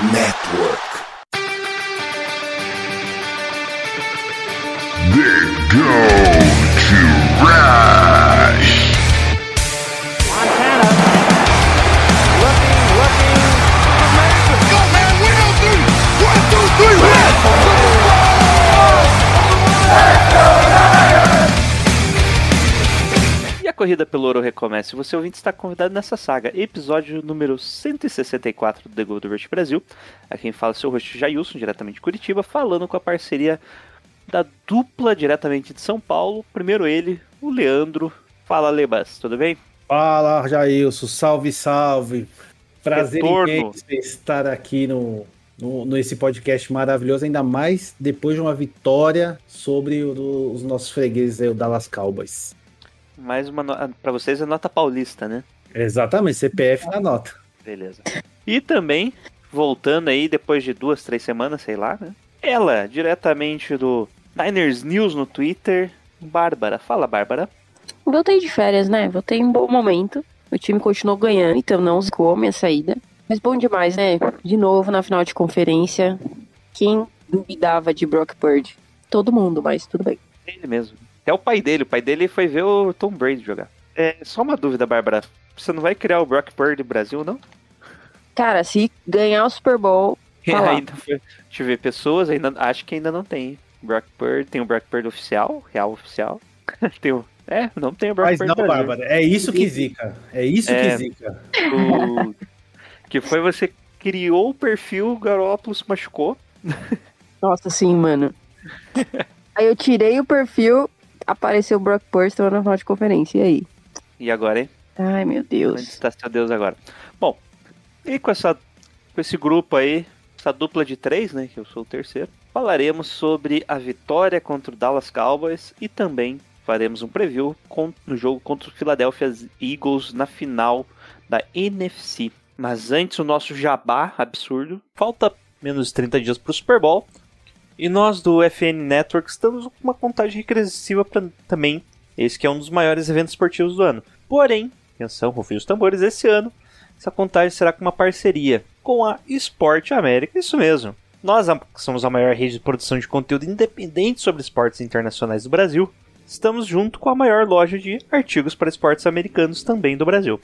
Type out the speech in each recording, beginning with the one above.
Network. Corrida pelo ouro recomeça. E você ouvinte está convidado nessa saga, episódio número 164 do The Gold Rush Brasil. A quem fala é seu host Jailson, diretamente de Curitiba, falando com a parceria da dupla diretamente de São Paulo. Primeiro ele, o Leandro. Fala, Lebas, tudo bem? Fala, Jailson, salve, salve. Prazer imenso estar aqui no, no, nesse podcast maravilhoso, ainda mais depois de uma vitória sobre o os nossos fregueses, aí, o Dallas Cowboys. Mais uma no... para vocês é nota paulista, né? Exatamente, CPF na nota. Beleza. E também, voltando aí depois de duas, três semanas, sei lá, né? Ela, diretamente do Niners News no Twitter, Bárbara. Fala, Bárbara. Voltei de férias, né? Voltei em um bom momento. O time continuou ganhando, então não zicou a minha saída. Mas bom demais, né? De novo na final de conferência. Quem duvidava de Brock Purdy? Todo mundo, mas tudo bem. Ele mesmo. É o pai dele. O pai dele foi ver o Tom Brady jogar. É, só uma dúvida, Bárbara. Você não vai criar o Brock Purdy Brasil, não? Cara, se ganhar o Super Bowl, Tá lá. ainda foi. Deixa eu ver, pessoas ainda. Acho que ainda não tem. Brock Purdy, tem o Brock Purdy oficial, real oficial. tem o. É, não tem o Brock Mas Purdy não, Brasil. Bárbara, é isso que zica. É isso É. que zica. O- que foi você criou o perfil, o Garópolo se machucou. nossa, sim, mano. aí eu tirei o perfil, apareceu o Brock tava na final de conferência. E aí? E agora, hein? Ai, meu Onde Deus. está seu Deus agora? Bom, e com, essa, com esse grupo aí, essa dupla de três, né? Que eu sou o terceiro, falaremos sobre a vitória contra o Dallas Cowboys e também faremos um preview com, no jogo contra o Philadelphia Eagles na final da NFC. Mas antes, o nosso jabá absurdo. Falta menos de 30 dias para o Super Bowl. E nós do FN Network estamos com uma contagem regressiva para também. Esse que é um dos maiores eventos esportivos do ano. Porém, atenção, rufem os tambores, esse ano essa contagem será com uma parceria com a Esporte América, isso mesmo. Nós somos a maior rede de produção de conteúdo independente sobre esportes internacionais do Brasil. Estamos junto com a maior loja de artigos para esportes americanos também do Brasil.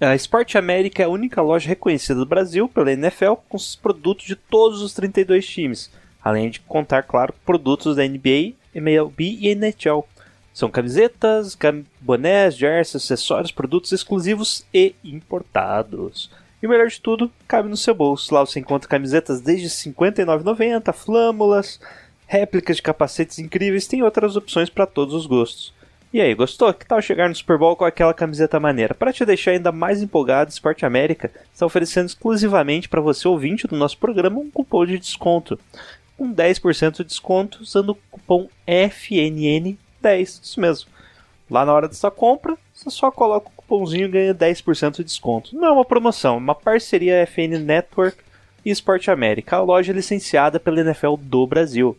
A Esporte América é a única loja reconhecida do Brasil pela NFL com os produtos de todos os 32 times, além de contar, claro, produtos da NBA, MLB e NHL. São camisetas, cam- bonés, jerseys, acessórios, produtos exclusivos e importados. E o melhor de tudo, cabe no seu bolso. Lá você encontra camisetas desde R$ 59,90, flâmulas, réplicas de capacetes incríveis, tem outras opções para todos os gostos. E aí, gostou? Que tal chegar no Super Bowl com aquela camiseta maneira? Para te deixar ainda mais empolgado, Esporte América está oferecendo exclusivamente para você ouvinte do nosso programa um cupom de desconto. Com 10% de desconto usando o cupom FNN10. Isso mesmo. Lá na hora dessa compra, você só coloca o cupomzinho e ganha 10% de desconto. Não é uma promoção, é uma parceria FN Network e Esporte América, a loja licenciada pela NFL do Brasil.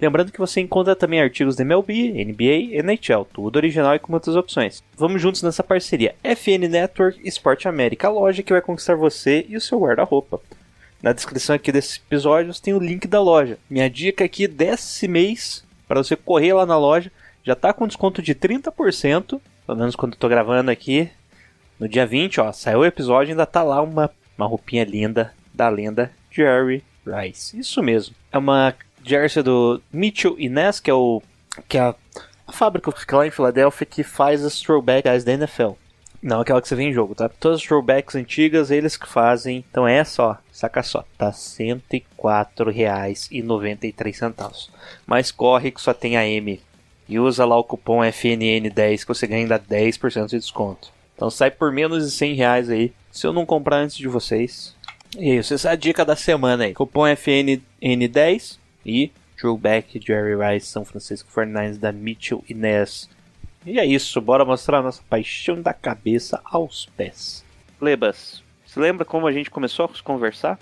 Lembrando que você encontra também artigos da MLB, NBA, NHL, tudo original e com muitas opções. Vamos juntos nessa parceria. FN Network e Esporte América, a loja que vai conquistar você e o seu guarda-roupa. Na descrição aqui desse episódio tem o link da loja. Minha dica aqui desse mês, para você correr lá na loja, já tá com desconto de 30%, pelo menos quando eu tô gravando aqui. No dia 20, ó, saiu o episódio ainda tá lá uma, uma roupinha linda da lenda Jerry Rice. Isso mesmo. É uma jersey do Mitchell Inés, que é o que é a, a fábrica que fica lá em Filadélfia que faz as throwbacks da NFL. Não aquela que você vê em jogo, tá? Todas as throwbacks antigas, eles que fazem. Então essa, ó, saca só, tá R$ 104,93. Mas corre que só tem a M. E usa lá o cupom FNN10 que você ganha ainda 10% de desconto. Então sai por menos de 100 reais aí. Se eu não comprar antes de vocês. E isso, essa é a dica da semana aí. Cupom FNN10 e throwback Jerry Rice São Francisco 49ers da Mitchell Inés. E é isso, bora mostrar nossa paixão da cabeça aos pés. Lebas, você lembra como a gente começou a conversar?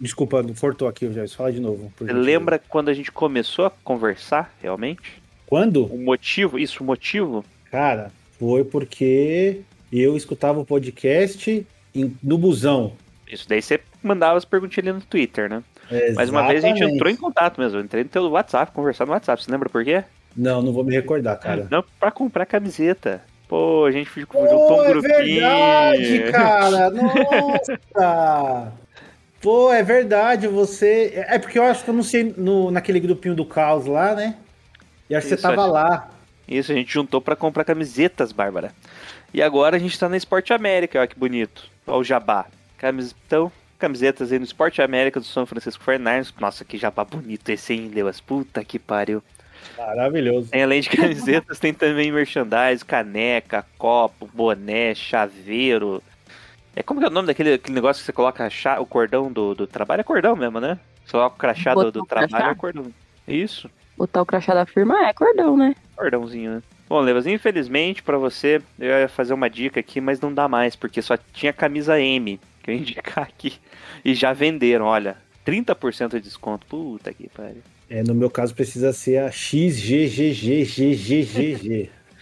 Desculpa, não fortou aqui, Jailson. Fala de novo. Você lembra quando a gente começou a conversar, realmente? Quando? O motivo, isso, o motivo? Cara, foi porque eu escutava o podcast em- no busão. Isso daí você mandava as perguntinhas ali no Twitter, né? Mas uma vez a gente entrou em contato mesmo. Eu entrei no teu WhatsApp, conversar no WhatsApp. Você lembra por quê? Não, não vou me recordar, cara. Não, pra comprar camiseta. Pô, a gente ficou Pô, juntou um é grupinho. verdade, cara. Nossa. Pô, é verdade, você. É porque eu acho que eu não sei no, naquele grupinho do caos lá, né? E acho que você tava lá. Isso, a gente juntou pra comprar camisetas, Bárbara. E agora a gente tá na Esporte América, olha que bonito. Olha o jabá. Camis... Então, camisetas aí no Esporte América do São Francisco 49ers. Nossa, que jabá bonito esse, hein, Lewas? Puta que pariu. Maravilhoso. Tem, além de camisetas, tem também merchandise, caneca, copo, boné, chaveiro. É como que é o nome daquele aquele negócio que você coloca a cha- o cordão do, do trabalho? É cordão mesmo, né? Você coloca o crachá do, do trabalho, crachá? é cordão. Isso, Botar o crachá da firma é cordão, né? cordãozinho, né? Bom, Levas, infelizmente pra você, eu ia fazer uma dica aqui, mas não dá mais, porque só tinha camisa M, que eu ia indicar aqui. E já venderam, olha, 30% de desconto. Puta que pariu. É, no meu caso precisa ser a XGGGGGGG.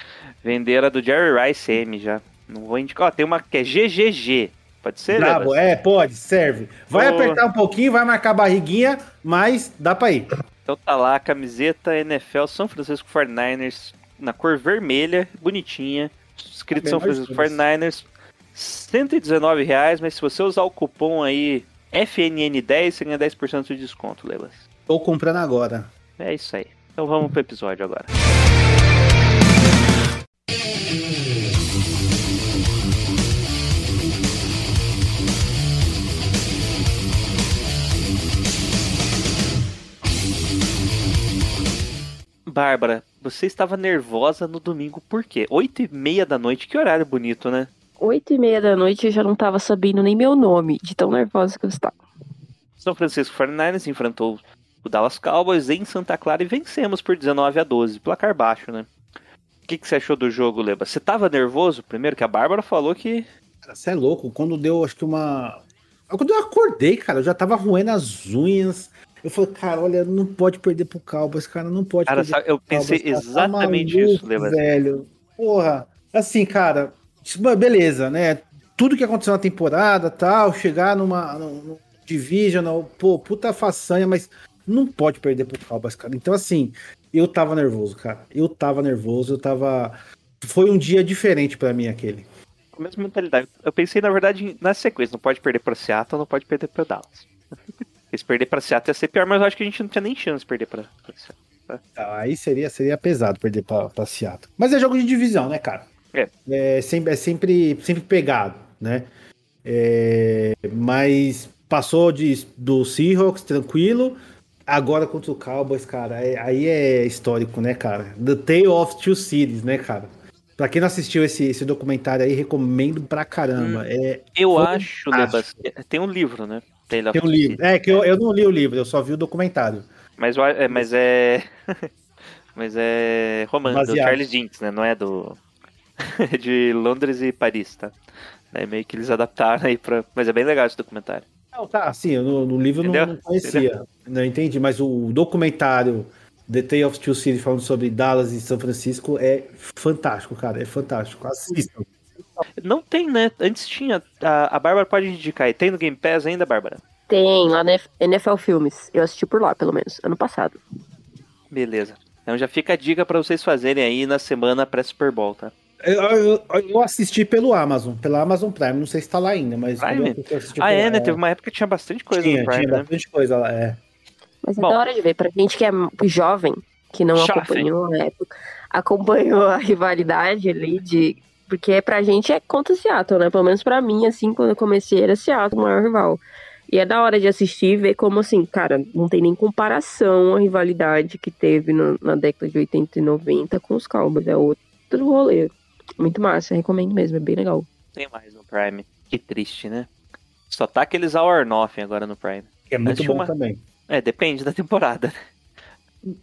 Venderam a do Jerry Rice M já. Não vou indicar. Ó, tem uma que é GGG. Pode ser, Brabo, Levas? é, pode, serve. Vai apertar um pouquinho, vai marcar a barriguinha, mas dá pra ir. Então tá lá camiseta NFL São Francisco 49ers na cor vermelha, bonitinha. Escrito Bem São Francisco todas. 49ers. 119 reais, mas se você usar o cupom aí FNN10, você ganha 10% de desconto, Levas. Tô comprando agora. É isso aí. Então vamos pro episódio agora. Bárbara, você estava nervosa no domingo, por quê? Oito e meia da noite, que horário bonito, né? Oito e meia da noite eu já não tava sabendo nem meu nome, de tão nervosa que eu estava. São Francisco 49ers enfrentou o Dallas Cowboys em Santa Clara e vencemos por 19 a 12, placar baixo, né? O que, que você achou do jogo, Leba? Você tava nervoso? Primeiro que a Bárbara falou que Cara, você é louco. Quando deu, acho que uma. Quando eu acordei, cara, eu já tava roendo as unhas. Eu falei, cara, olha, não pode perder pro Cowboys, cara, não pode Cara, perder sabe, eu pensei Cowboys, cara. exatamente maluco, isso, Leba. velho. Porra, assim, cara, beleza, né? Tudo que aconteceu na temporada, tal, chegar numa no divisional, pô, puta façanha, mas não pode perder pro Cowboys, cara. Então, assim, eu tava nervoso, cara. Eu tava nervoso, eu tava. Foi um dia diferente pra mim aquele. com a mesma mentalidade. Eu pensei, na verdade, na sequência. Não pode perder pra Seattle, não pode perder pra Dallas. Se perder pra Seattle ia ser pior, mas eu acho que a gente não tinha nem chance de perder pra, pra Seattle. Ah, Aí seria, seria pesado perder pra, pra Seattle. Mas é jogo de divisão, né, cara? É. sempre, é sempre, sempre pegado, né? É, mas passou de, do Seahawks tranquilo. Agora contra o Cowboys, cara, é- aí é histórico, né, cara? The Tale of Two Cities, né, cara? Pra quem não assistiu esse, esse documentário aí, recomendo pra caramba. É, Eu acho. Lebas, tem um livro, né? Taylor tem um livro. É, que eu, eu não li o livro, eu só vi o documentário. Mas, é, mas é. mas é romance do Baseado. Charles Jinks, né? Não é do. é de Londres e Paris, tá? É meio que eles adaptaram aí pra. Mas é bem legal esse documentário. Não, tá, assim, no, no livro eu não, Entendeu? não conhecia. Não entendi, mas o documentário The Tale of Two Cities falando sobre Dallas e São Francisco é fantástico, cara. É fantástico. Assistam. Não tem, né? Antes tinha. A, a Bárbara pode indicar. E tem no Game Pass ainda, Bárbara? Tem lá na NFL Filmes. Eu assisti por lá, pelo menos, ano passado. Beleza. Então já fica a dica pra vocês fazerem aí na semana pré-Super Bowl, tá? Eu, eu, eu assisti pelo Amazon, pela Amazon Prime. Não sei se tá lá ainda, mas. Prime? eu- assisti Ah, é, né? Teve uma época que tinha bastante coisa tinha, no Prime, tinha né? bastante coisa lá, é. Mas é Bom. da hora de ver. Pra gente que é jovem, que não acompanhou na época, acompanhou a rivalidade ali de. Porque pra gente é contra o Seattle, né? Pelo menos pra mim, assim, quando eu comecei, era Seattle o maior rival. E é da hora de assistir e ver como, assim, cara, não tem nem comparação a rivalidade que teve no- na década de 80 e 90 com os Cowboys. É outro rolê. Muito massa, recomendo mesmo, é bem legal. Tem mais no Prime. Que triste, né? Só tá aqueles Hour Nothing agora no Prime. É muito Assisti bom uma- também. É, depende da temporada.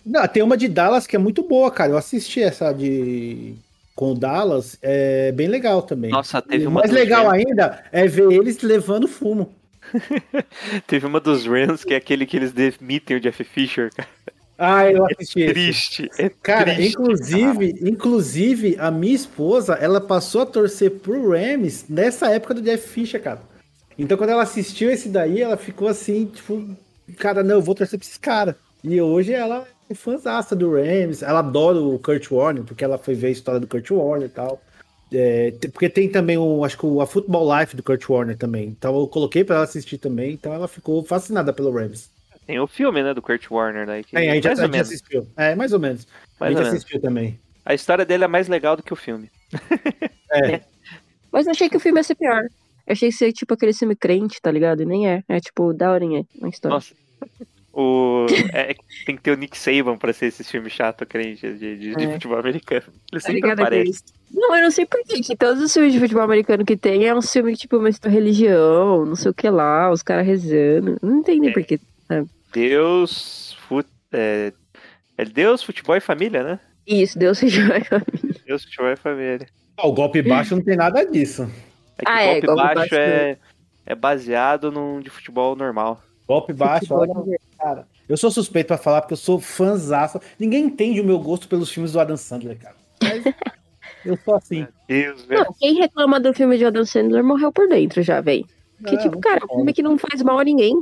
Não, tem uma de Dallas que é muito boa, cara. Eu assisti essa de. Com o Dallas, é bem legal também. Nossa, teve o uma mais legal Rams- ainda é ver eles levando fumo. Teve uma dos Rams que é aquele que eles demitem o Jeff Fisher. cara. Ah, eu assisti. esse. Triste. É Cara, triste, inclusive, inclusive, a minha esposa, ela passou a torcer pro Rams nessa época do Jeff Fisher, cara. Então quando ela assistiu esse daí, ela ficou assim, tipo, cara, não, eu vou torcer pra esses caras. E hoje ela é fãzaça do Rams, ela adora o Kurt Warner, porque ela foi ver a história do Kurt Warner e tal. É, porque tem também o, acho que o a Football Life do Kurt Warner também. Então eu coloquei pra ela assistir também, então ela ficou fascinada pelo Rams. Tem o filme, né, do Kurt Warner, né? que- É, a gente, já, mais a ou menos. assistiu. É, mais ou menos. a Mais gente ou menos. assistiu também. A história dele é mais legal do que o filme. É, Mas eu achei que o filme ia ser pior. Eu achei que ia ser tipo aquele filme crente, tá ligado? E nem é. É tipo, daorinha a história. Nossa. O... é, tem que ter o Nick Saban pra ser esse filme chato, crente, de, de, de É. futebol americano. Ele Tá sempre aparece. Não, eu não sei por quê, que todos os filmes de futebol americano que tem é um filme tipo uma religião, não sei o que lá, os caras rezando. Não entendi É. por quê. Deus, fut... é... é Deus, futebol e família, né? Isso, Deus seja. Deus, futebol e família. Ah, o golpe baixo não tem nada disso. É que Ah, o é, golpe golpe baixo baixo é... é baseado num de futebol normal. Golpe baixo, olha, cara. Eu sou suspeito pra falar porque eu sou fãzaço. Ninguém entende o meu gosto pelos filmes do Adam Sandler, cara. Mas eu sou assim. Deus, velho. Não, quem reclama do filme de Adam Sandler morreu por dentro já, véi. Porque, Não, tipo, cara, um filme que não faz mal a ninguém.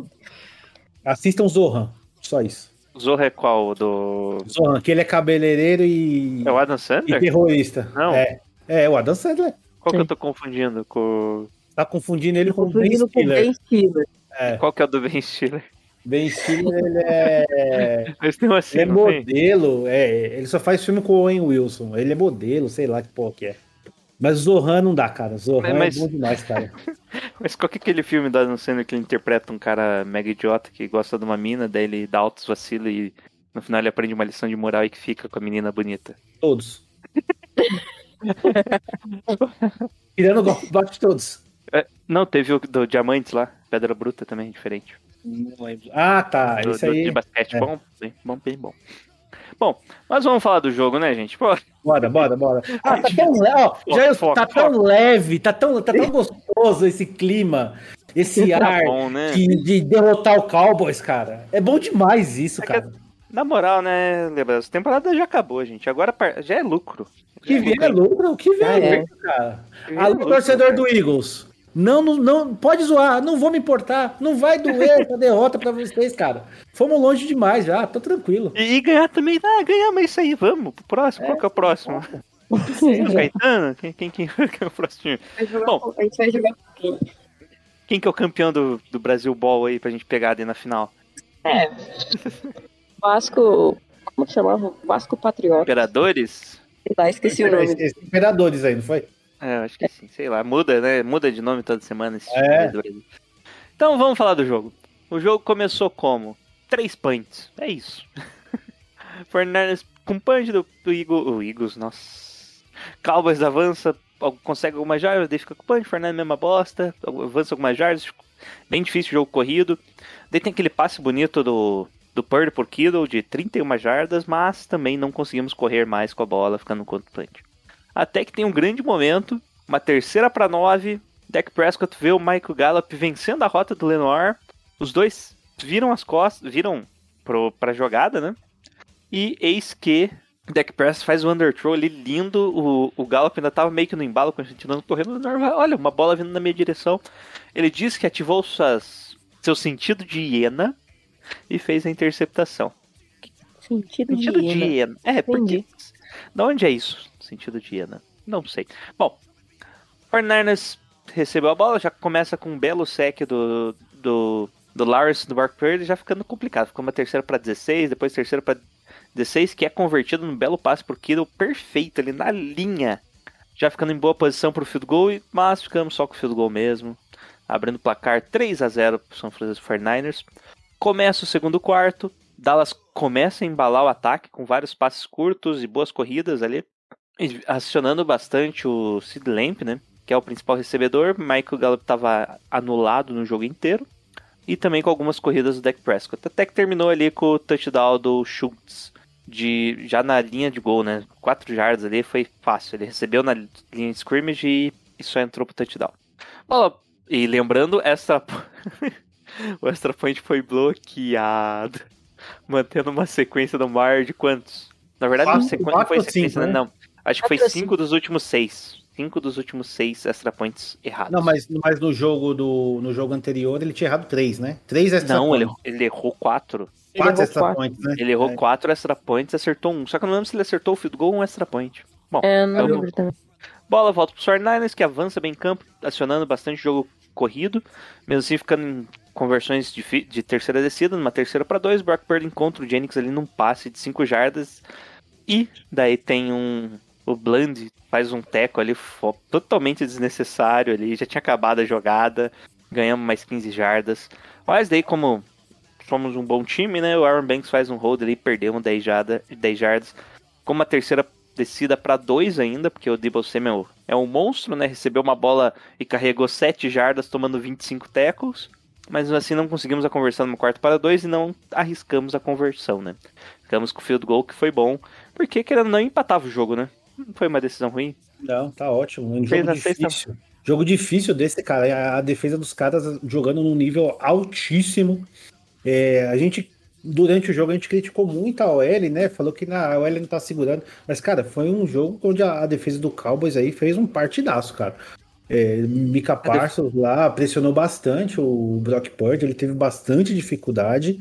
Assistam Zohan. Só isso. Zorro é qual? O Do... Zohan, que ele é cabeleireiro e, É o Adam e Sandler? terrorista. Não. É. É, o Adam Sandler. Qual que eu tô confundindo com... Tá confundindo ele com o Ben Confundindo com o Stiller. Ben Stiller. É. Qual que é o do Ben Stiller? Ben Stiller, ele é. Assim, Ele é tem? modelo, é, ele só faz filme com o Owen Wilson. Ele é modelo, sei lá que porra que é. Mas Zohan não dá, cara. Zohan Mas- é bom demais, cara. Mas qual que é aquele filme do Adam Sandler que ele interpreta um cara mega idiota que gosta de uma mina, daí ele dá altos vacilos e no final ele aprende uma lição de moral e que fica com a menina bonita? Todos. Tirando o baixo todos. É, não, teve o do Diamantes lá, Pedra Bruta também, diferente. Não lembro. Ah, tá. do, Isso do- aí. de basquete, é. bom, bem, bom, bem bom. Bom, mas vamos falar do jogo, né, gente? Pô, Bora, bora, bora. Ah, tá tão, ó, já, Foca, tá tão leve, tá tão, tá tão gostoso esse clima, esse tá ar bom, né? de, de derrotar o Cowboys, cara. É bom demais isso, É que- cara. Na moral, né, Lebras, a temporada já acabou, gente. Agora já é lucro. O que vier é lucro, que vier Ah, é é. lucro, cara. É Alô, torcedor cara. do Eagles. Não, não, não, pode zoar, não vou me importar. Não vai doer essa derrota pra vocês, cara. Fomos longe demais já, tô tranquilo. E, e ganhar também, ah, ganhamos isso aí, vamos pro próximo. Qual que é o próximo? O Caetano? Quem, quem, quem, quem é o próximo? Bom. a gente vai jogar. Quem que é o campeão do, do Brasil Ball aí pra gente pegar ali na final? É. Vasco. Como que chamava? Vasco Patriota. Imperadores? Lá, esqueci o nome. Imperadores aí, não foi? É, eu acho que sim, sei lá, muda, né? Muda de nome toda semana esse time É. do Brasil. Então vamos falar do jogo. O jogo começou como? Três punts, é isso. Fernandes com punch do, Eagles, o Eagles, nossa. Cowboys avança, consegue algumas jardas, daí fica com punch, Fernandes mesma bosta, avança algumas jardas, bem difícil o jogo corrido. Daí tem aquele passe bonito do, do Purdy por Kittle de 31 jardas, mas também não conseguimos correr mais com a bola, ficando com o punch. Até que tem um grande momento, uma terceira para nove. Dak Prescott vê o Michael Gallup vencendo a rota do Lenoir. Os dois viram as costas, viram pro, pra jogada, né? E eis que Dak Prescott faz o underthrow ali lindo. O, o Gallup ainda tava meio que no embalo, continuando correndo. O Lenoir vai, olha, uma bola vindo na minha direção. Ele diz que ativou suas, seu sentido de hiena e fez a interceptação. Sentido, Sentido de de hiena. hiena. É, porque. Entendi. Da onde é isso? Sentido de hiena. Não sei. Bom, Fernandes recebeu a bola, já começa com um belo sec do, do, do Lawrence do Bark Purdy, já ficando complicado. Ficou uma terceira para 16, depois terceira para 16, que é convertido num belo passe por Kittle perfeito ali na linha. Já ficando em boa posição para o field goal, mas ficamos só com o field goal mesmo. Abrindo o placar 3 a 0 para o São Francisco 49ers. Começa o segundo quarto. Dallas começa a embalar o ataque com vários passes curtos e boas corridas ali. Acionando bastante o Sid Lamp, né? Que é o principal recebedor. Michael Gallup estava anulado no jogo inteiro. E também com algumas corridas do Dak Prescott. Até que terminou ali com o touchdown do Schultz. De, já na linha de gol, né? 4 jardas ali foi fácil. Ele recebeu na linha de scrimmage e, e só entrou pro touchdown. Bola. E lembrando, essa. o extra point foi bloqueado. Mantendo uma sequência do maior de quantos? Na verdade, Quatro- não, sequ... não quatro foi sequência, cinco, né? né? Não. Acho que foi cinco dos últimos seis. cinco dos últimos seis extra points errados. Não, mas, mas no jogo do no jogo anterior ele tinha errado três, né? Três extra Não, ele, points. ele errou quatro. Ele Quatro errou extra quatro. points, né? Ele errou É. quatro extra points, acertou um. Só que eu não lembro se ele acertou o field goal ou um extra point. Bom, É, não vamos- lembro também. Bola volta pro 49ers, que avança bem em campo, acionando bastante jogo corrido, mesmo assim ficando em conversões de, de terceira descida, numa terceira para dois, Brock Purdy encontra o Jennings ali num passe de 5 jardas, e daí tem um... o Bland faz um teco ali totalmente desnecessário ali, já tinha acabado a jogada, ganhamos mais 15 jardas, mas daí como somos um bom time, né, o Aaron Banks faz um hold ali, perdemos 10, jarda, 10 jardas, com uma terceira descida para dois ainda, porque o Debo Samuel é um monstro, né? Recebeu uma bola e carregou 7 jardas, tomando 25 tackles. Mas assim não conseguimos a conversão no quarto para dois e não arriscamos a conversão, né? Ficamos com o field goal, que foi bom, porque querendo não empatava o jogo, né? Não foi uma decisão ruim. Não, tá ótimo. Um jogo a sexta- difícil. Jogo difícil desse, cara. A, a defesa dos caras jogando num nível altíssimo. É, a gente, durante o jogo, a gente criticou muito a OL, né? Falou que na, a OL não tá segurando. Mas, cara, foi um jogo onde a, a defesa do Cowboys aí fez um partidaço, cara. É, Mika Parsons lá pressionou bastante o Brock Purdy, ele teve bastante dificuldade.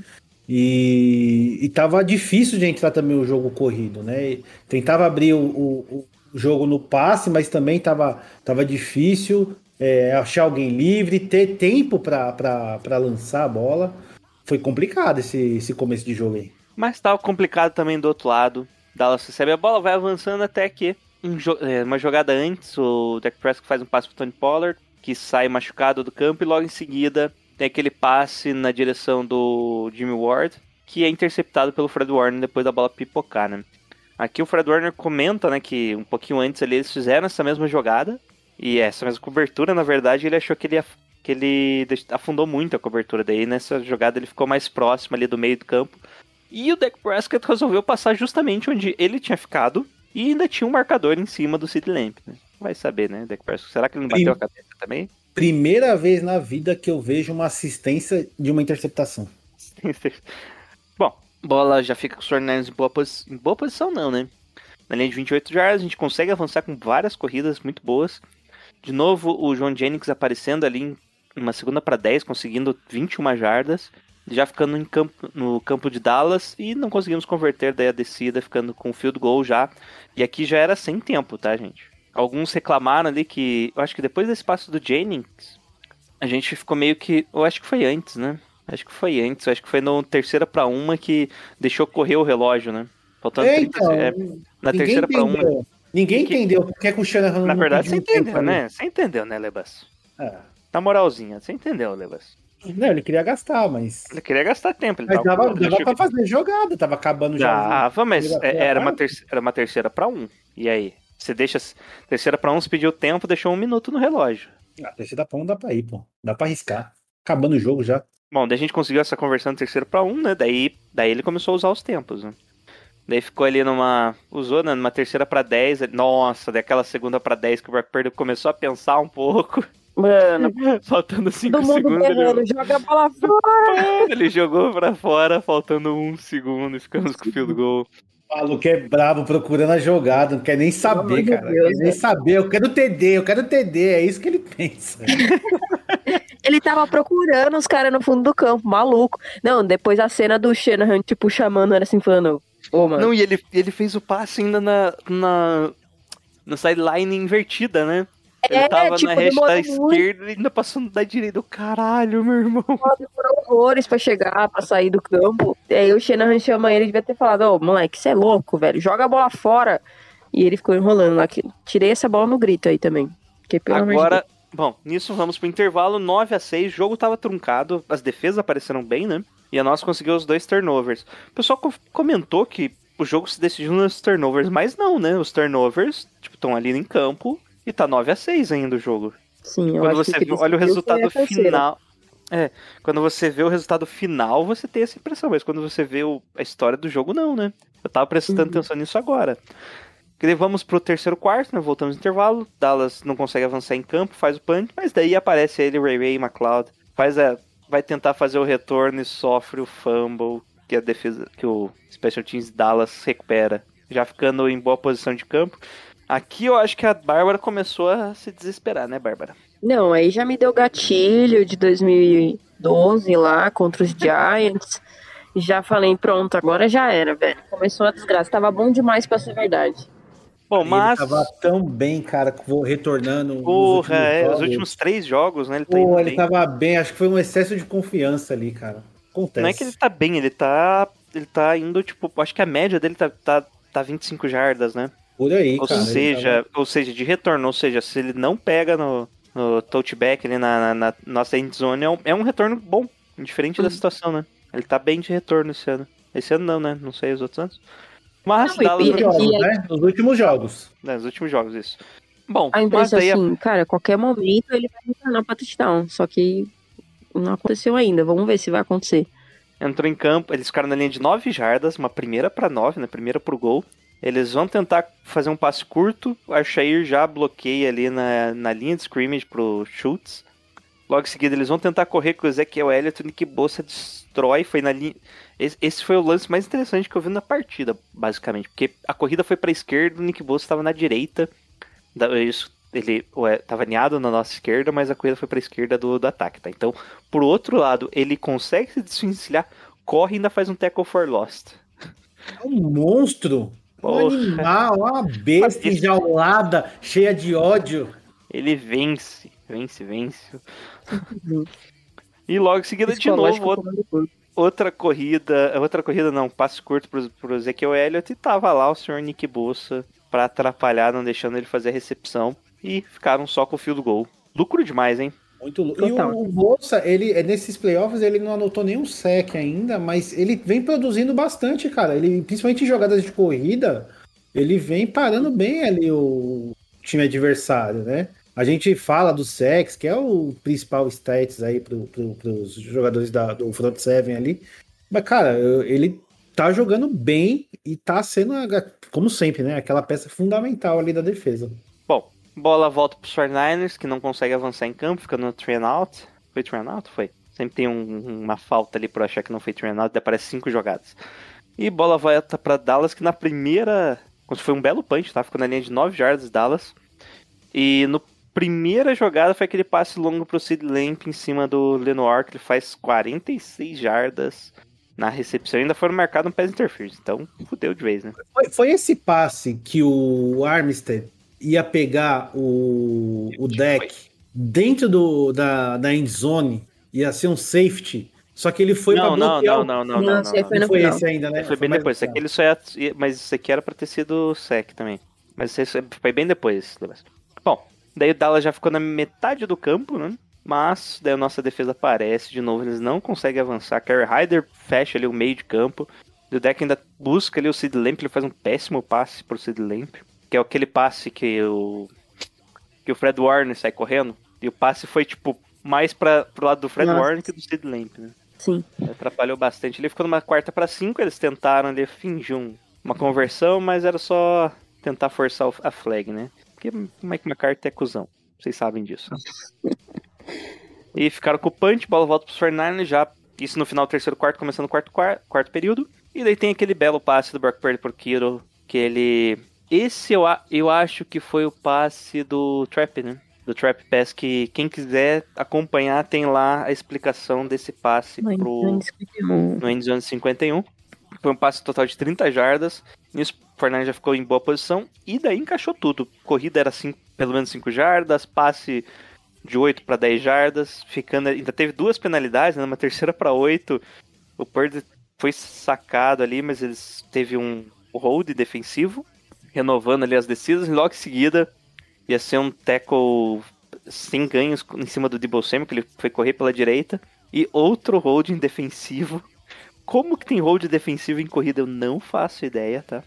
E, e tava difícil de entrar também o jogo corrido, né? Tentava abrir o, o, o jogo no passe, mas também tava, tava difícil é, achar alguém livre, ter tempo para lançar a bola. Foi complicado esse, esse começo de jogo aí. Mas tava complicado também do outro lado. Dallas recebe a bola, vai avançando até que um jo- é, uma jogada antes, o Dak Prescott faz um passe pro Tony Pollard, que sai machucado do campo e logo em seguida tem aquele passe na direção do Jimmy Ward, que é interceptado pelo Fred Warner depois da bola pipocar, né? Aqui o Fred Warner comenta, né, que um pouquinho antes ali eles fizeram essa mesma jogada e essa mesma cobertura, na verdade, ele achou que ele que ele afundou muito a cobertura daí nessa jogada ele ficou mais próximo ali do meio do campo e o Dak Prescott resolveu passar justamente onde ele tinha ficado e ainda tinha um marcador em cima do Sid Lamp. Né? Vai saber, né, Dak Prescott? Será que ele não bateu a cabeça também? Primeira vez na vida que eu vejo uma assistência de uma interceptação. Bom, bola já fica com os 49ers em boa, em boa posição, não, né? Na linha de 28 jardas, a gente consegue avançar com várias corridas muito boas. De novo, o John Jennings aparecendo ali em uma segunda para 10, conseguindo 21 jardas. Já ficando campo, no campo de Dallas e não conseguimos converter daí a descida, ficando com field goal já. E aqui já era sem tempo, tá, gente? Alguns reclamaram ali que. Eu acho que depois desse passo do Jennings, a gente ficou meio que. Eu acho que foi antes, né? Acho que foi antes. Acho que foi no terceira para uma que deixou correr o relógio, né? Faltando É, 30 então, é, na terceira para uma. Ninguém Que- entendeu porque é que o Shanahan Na não verdade, você tempo entendeu, ali. né? Você entendeu, né, Lebas? É. Na moralzinha, você entendeu, Lebas? Não, ele queria gastar, mas. Ele queria gastar tempo. Ele Mas tava, dava, dava pra fazer jogada, tava acabando já. Dava, mas é- era uma, terceira, era uma terceira para um. E aí? Você deixa. Terceira para um, você pediu tempo, deixou um minuto no relógio. Ah, terceira pra um dá pra ir, pô. Dá pra arriscar. Acabando o jogo já. Bom, daí a gente conseguiu essa conversão de terceiro para um, né? Daí, daí ele começou a usar os tempos, né? Daí ficou ali numa. Usou, né? Numa terceira para 10. Nossa, daquela segunda para 10 que o Brock Purdy começou a pensar um pouco. Mano, Faltando 5 todo mundo segundos. Ele, joga a bola fora. ele jogou pra fora, faltando um segundo e ficamos com o field goal. O maluco é bravo procurando a jogada, não quer nem saber, cara. Deus, quer nem velho. saber. Eu quero TD, eu quero TD. É isso que ele pensa. Ele tava procurando os caras no fundo do campo, maluco. Não, depois a cena do Shanahan, tipo, chamando, era assim, falando, ô, mano. Não, e ele, ele fez o passe ainda na. na. na sideline invertida, né? Ele É, tava tipo, na hash da esquerda e ainda passando da direita. Caralho, meu irmão. demorou horrores pra chegar, pra sair do campo. E aí o Shanahan chama ele, devia ter falado, ô, moleque, você é louco, velho, joga a bola fora. E ele ficou enrolando lá. Tirei essa bola no grito aí também. Porque, pelo amor de Agora, bom, nisso vamos pro intervalo 9 a 6 o jogo tava truncado, as defesas apareceram bem, né? E a nossa conseguiu os dois turnovers. O pessoal co- comentou que o jogo se decidiu nos turnovers, mas não, né? Os turnovers, tipo, estão ali em campo e tá 9 a 6 ainda o jogo. Sim, eu Quando acho você que vê, olha o resultado terceira. final. É, quando você vê o resultado final, você tem essa impressão, mas quando você vê o- a história do jogo, não, né? Eu tava prestando Uhum. atenção nisso agora. E vamos pro terceiro quarto, né? Voltamos no intervalo. Dallas não consegue avançar em campo, faz o punch, mas daí aparece ele, Ray Ray McLeod. Faz a. Vai tentar fazer o retorno e sofre o fumble que a defesa. que o Special Teams Dallas recupera. Já ficando em boa posição de campo. Aqui eu acho que a Bárbara começou a se desesperar, né, Bárbara? Não, aí já me deu gatilho de 2012 lá contra os Giants. Já falei, pronto, agora já era, velho. Começou a desgraça. Tava bom demais pra ser verdade. Bom, mas. Ele tava tão bem, cara, vou retornando. Porra, é, os últimos três jogos, né? Ele tá Pô, indo ele bem. tava bem, acho que foi um excesso de confiança ali, cara. Acontece. Não é que ele tá bem, ele tá. Ele tá indo, tipo, acho que a média dele tá, tá, tá 25 jardas, né? Por aí, Ou cara. seja, ou seja, de retorno, ou seja, se ele não pega no, no touchback ali na, na, na nossa endzone, é um, é um retorno bom, diferente da Uhum. situação, né? Ele tá bem de retorno esse ano. Esse ano não, né? Não sei os outros anos. Mas Não, Dallas e- tava- e- jogos, né? Nos últimos jogos. né, nos últimos jogos, isso. Bom, A mas daí assim, cara, qualquer momento ele vai retornar pra touchdown. Só que não aconteceu ainda. Vamos ver se vai acontecer. entrou em campo, eles ficaram na linha de 9 jardas, uma primeira pra 9, né? Primeira pro gol. Eles vão tentar fazer um passe curto. O Archair já bloqueia ali na, na linha de scrimmage pro Schultz. Logo em seguida, eles vão tentar correr com o Ezequiel Elliott. O Nick Bossa destrói. Foi na linha. Esse, foi o lance mais interessante que eu vi na partida, basicamente. Porque a corrida foi pra esquerda, o Nick Bossa estava na direita. Isso, ele ué, tava alinhado na nossa esquerda, mas a corrida foi pra esquerda do, do ataque, tá? Então, por outro lado, ele consegue se desvencilhar, corre e ainda faz um tackle for lost. É um monstro. Um animal, uma besta enjaulada, cheia de ódio. Ele vence, vence, vence. e logo em seguida, de novo, outra, outra corrida. Outra corrida não, passe curto pro, pro Ezequiel Elliott e tava lá o senhor Nick Bossa pra atrapalhar, não deixando ele fazer a recepção. E ficaram só com o fio do gol. Lucro demais, hein? Muito louco. E o, o Bolsa, ele, é, nesses playoffs, ele não anotou nenhum sec ainda, mas ele vem produzindo bastante, cara. Ele, principalmente em jogadas de corrida, ele vem parando bem ali o time adversário, né? A gente fala do sex, que é o principal stats aí pro, pro, pros jogadores da, do front seven ali. Mas, cara, ele tá jogando bem e tá sendo, como sempre, né? Aquela peça fundamental ali da defesa. Bola volta pros 49ers, que não consegue avançar em campo, fica no train out. Foi train out? Foi. Sempre tem um- uma falta ali pra achar que não foi train out, aparece cinco jogadas. E bola volta pra Dallas, que na primeira. Foi um belo punch, tá? Ficou na linha de 9 jardas Dallas. E no primeira jogada foi aquele passe longo pro Sid Lamp em cima do Lenoir, que ele faz 46 jardas na recepção. Ainda foram marcados um pass interference, então fudeu de vez, né? Foi, foi esse passe que o Armstead ia pegar o, o deck dentro do, da, da end zone, ia ser um safety, só que ele foi não, não, não, não, não, Não, não, não, esse foi Não foi esse ainda, né? Foi bem mais depois. Aqui ele só ia, mas isso aqui era pra ter sido sec também. Mas isso foi bem depois. Bom, daí o Dallas já ficou na metade do campo, né? Mas daí a nossa defesa aparece de novo. Eles não conseguem avançar. Kerry Hyder fecha ali o meio de campo. E o deck ainda busca ali o Sid Lamp. Ele faz um péssimo passe pro Sid Lamp. Que é aquele passe que o. Que o Fred Warner sai correndo. E o passe foi, tipo, mais pra, pro lado do Fred Nossa. Warner que do Sid Lamp, né? Sim. Atrapalhou bastante. Ele ficou numa quarta para cinco, eles tentaram ali fingir um- uma conversão, mas era só tentar forçar a flag, né? Porque o Mike McCarthy é cuzão. Vocês sabem disso. e ficaram com o punch, bola volta pros 49ers já. Isso no final do terceiro quarto, começando o quarto, quar- quarto período. E daí tem aquele belo passe do Brock Purdy pro Kiro, que ele... Esse eu, eu acho que foi o passe do Trap, né? Do Trap Pass, que quem quiser acompanhar tem lá a explicação desse passe Mas, pro no endzone 51. Foi um passe total de 30 jardas. Nisso, o Fernandes já ficou em boa posição. E daí encaixou tudo. Corrida era cinco, pelo menos 5 jardas. Passe de 8 para 10 jardas. Ficando, ainda teve duas penalidades, né? Uma terceira para 8. O Purdy foi sacado ali, mas eles teve um hold defensivo. Renovando ali as descidas. E logo em seguida ia ser um tackle sem ganhos em cima do Debo Samuel, que ele foi correr pela direita. E outro holding defensivo. Como que tem hold defensivo em corrida? Eu não faço ideia, tá?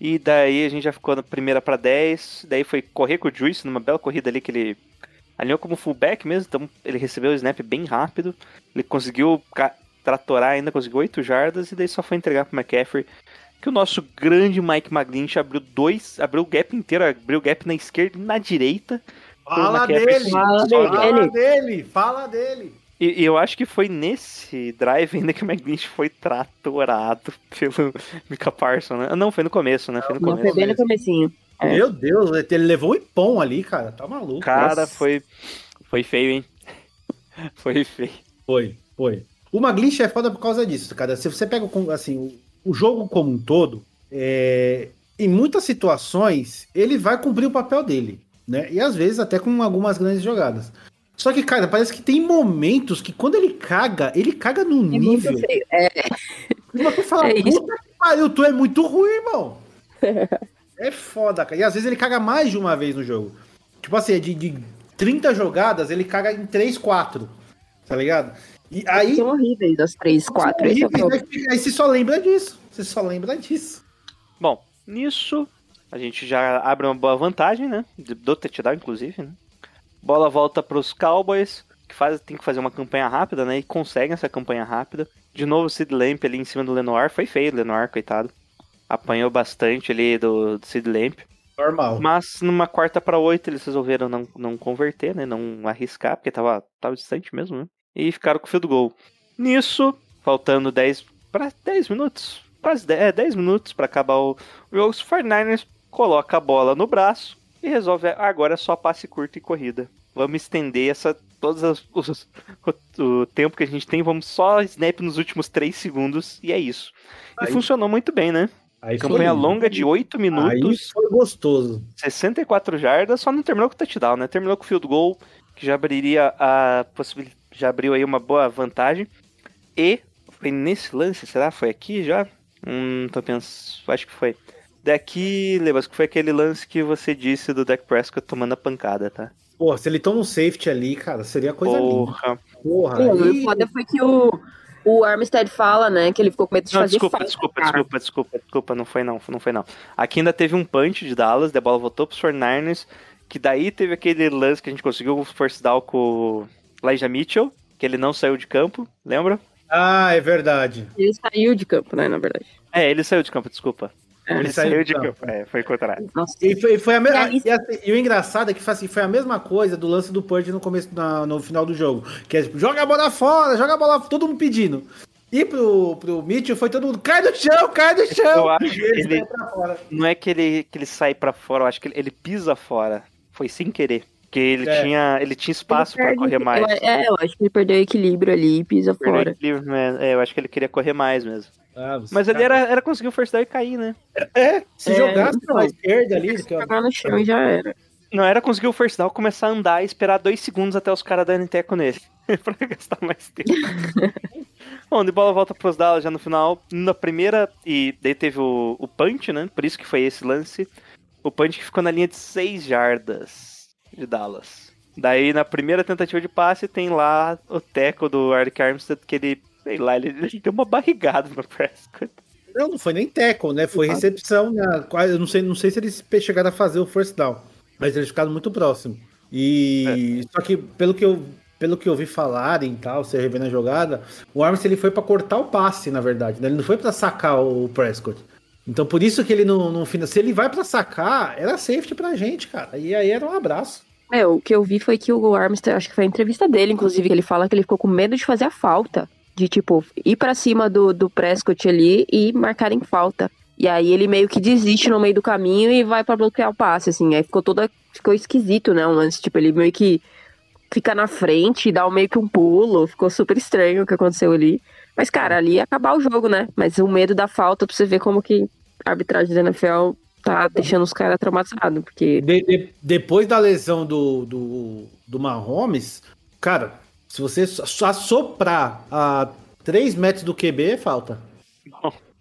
E daí a gente já ficou na primeira para 10. Daí foi correr com o Juice numa bela corrida ali que ele alinhou como fullback mesmo. Então ele recebeu o snap bem rápido. Ele conseguiu tratorar ainda, conseguiu 8 jardas. E daí só foi entregar pro McCaffrey. Que o nosso grande Mike McGlinch abriu dois, abriu o gap inteiro, abriu o gap na esquerda e na direita. Fala dele! Fala Fala dele. dele! Fala dele! E, e eu acho que foi nesse drive ainda que o McGlinch foi tratorado pelo Mika Parson, né? Não, foi no começo, né? Foi no Não, começo. foi bem no comecinho. É. Meu Deus, ele levou um ipom ali, cara. Tá maluco. Cara, Nossa. foi, foi feio, hein? Foi feio. Foi, foi. O Maglish é foda por causa disso, cara. Se você pega com- assim, o, jogo como um todo, é, em muitas situações, ele vai cumprir o papel dele, né? E às vezes até com algumas grandes jogadas. Só que, cara, parece que tem momentos que quando ele caga, ele caga num É muito nível. feio. É, você fala, É isso. puta que pariu, tu é muito ruim, irmão. é foda, cara. E às vezes ele caga mais de uma vez no jogo. Tipo assim, de, de 30 jogadas, ele caga em 3, 4. Tá ligado? E aí. são horríveis das três, quatro. Esse é o Aí, problema. aí você só lembra disso. Você só lembra disso. Bom, nisso a gente já abre uma boa vantagem, né? Do touchdown, inclusive, né? Bola volta pros Cowboys, que faz, tem que fazer uma campanha rápida, né? E conseguem essa campanha rápida. De novo o Sid Lamp ali em cima do Lenoir. Foi feio o Lenoir, coitado. Apanhou bastante ali do, do Sid Lamp. Normal. Mas numa quarta para oito eles resolveram não, não converter, né? Não arriscar, porque tava, tava distante mesmo, né? E ficaram com o field goal. Nisso, faltando 10 para 10 minutos, quase 10, é, 10 minutos para acabar o jogo, os 49ers coloca a bola no braço e resolve "Ah, agora é só passe curto e corrida. Vamos estender essa todos as- os- o, o tempo que a gente tem, vamos só snap nos últimos 3 segundos e é isso. E Aí- funcionou muito bem, né? Aí foi- Campanha longa de 8 Aí minutos. foi gostoso. 64 jardas, só não terminou com touchdown, né? Terminou com field goal, que já abriria a possibilidade, já abriu aí uma boa vantagem. E foi nesse lance, será? Foi aqui já? Hum, tô pensando, acho que foi. Daqui, Lebas, que foi aquele lance que você disse do Dak Prescott tomando a pancada, tá? Pô, se ele toma um safety ali, cara, seria coisa linda. Porra. Porra. Aí- O foda foi que o, o Armstead fala, né, que ele ficou com medo de Não, fazer desculpa, falta, desculpa, cara. desculpa, desculpa, desculpa, não foi não, não foi não. Aqui ainda teve um punch de Dallas, a bola voltou pros 49ers, que daí teve aquele lance que a gente conseguiu o first down com o Elijah Mitchell, que ele não saiu de campo, lembra? Ah, é verdade. Ele saiu de campo, né, na verdade. É, ele saiu de campo, desculpa. É. Ele saiu de campo, é, foi o contrário. Nossa, E foi, foi a me... E aí- e, assim, e o engraçado é que foi, assim, foi a mesma coisa do lance do Purge no começo, na- no final do jogo. Que é tipo, joga a bola fora, joga a bola todo mundo pedindo. E pro, pro Mitchell foi todo mundo, cai no chão, cai no chão. Eu acho que ele ele- saiu. Não é que ele, que ele sai pra fora, eu acho que ele, ele pisa fora. Foi sem querer. Porque ele, É. tinha, ele tinha espaço ele pra perde- correr mais. Eu, é, eu acho que ele perdeu o equilíbrio ali e pisa Perdeu fora. equilíbrio, né? É, eu acho que ele queria correr mais mesmo. Ah, você- Mas ele era, era conseguir o first down e cair, né? É, se É, jogasse então. pra esquerda ali, que eu- Jogar no chão e já era. Não era conseguir o first down, começar a andar e esperar dois segundos até os caras darem teco nele. pra gastar mais tempo. Bom, de bola volta pros Dallas já no final. Na primeira, e daí teve o, o punch, né? Por isso que foi esse lance. O punch que ficou na linha de 6 jardas de Dallas. Daí na primeira tentativa de passe tem lá o teco do Eric Armstead que ele, sei lá, ele, ele deu uma barrigada no Prescott. Não, não foi nem tackle, né? Foi recepção. Né? Quase- Eu não sei, não sei se eles chegaram a fazer o first down, mas eles ficaram muito próximos. E só que pelo que eu pelo que eu ouvi falarem e tal, você revendo a jogada, o Armstead ele foi pra cortar o passe, na verdade, né? Ele não foi pra sacar o Prescott. Então por isso que ele não, não se ele vai pra sacar, era safety pra gente, cara. E aí era um abraço. É, o que eu vi foi que o Armstead, acho que foi a entrevista dele, inclusive, que ele fala que ele ficou com medo de fazer a falta. De, tipo, ir pra cima do, do Prescott ali e marcar em falta. E aí ele meio que desiste no meio do caminho e vai pra bloquear o passe, assim. Aí ficou toda. Ficou esquisito, né? Um lance, tipo, ele meio que fica na frente e dá meio que um pulo. Ficou super estranho o que aconteceu ali. Mas, cara, ali ia acabar o jogo, né? Mas o medo da falta, pra você ver como que a arbitragem da NFL tá deixando os caras traumatizados. Porque De- de- depois da lesão do, do, do Mahomes, cara, se você só assoprar a 3 metros do QB, falta.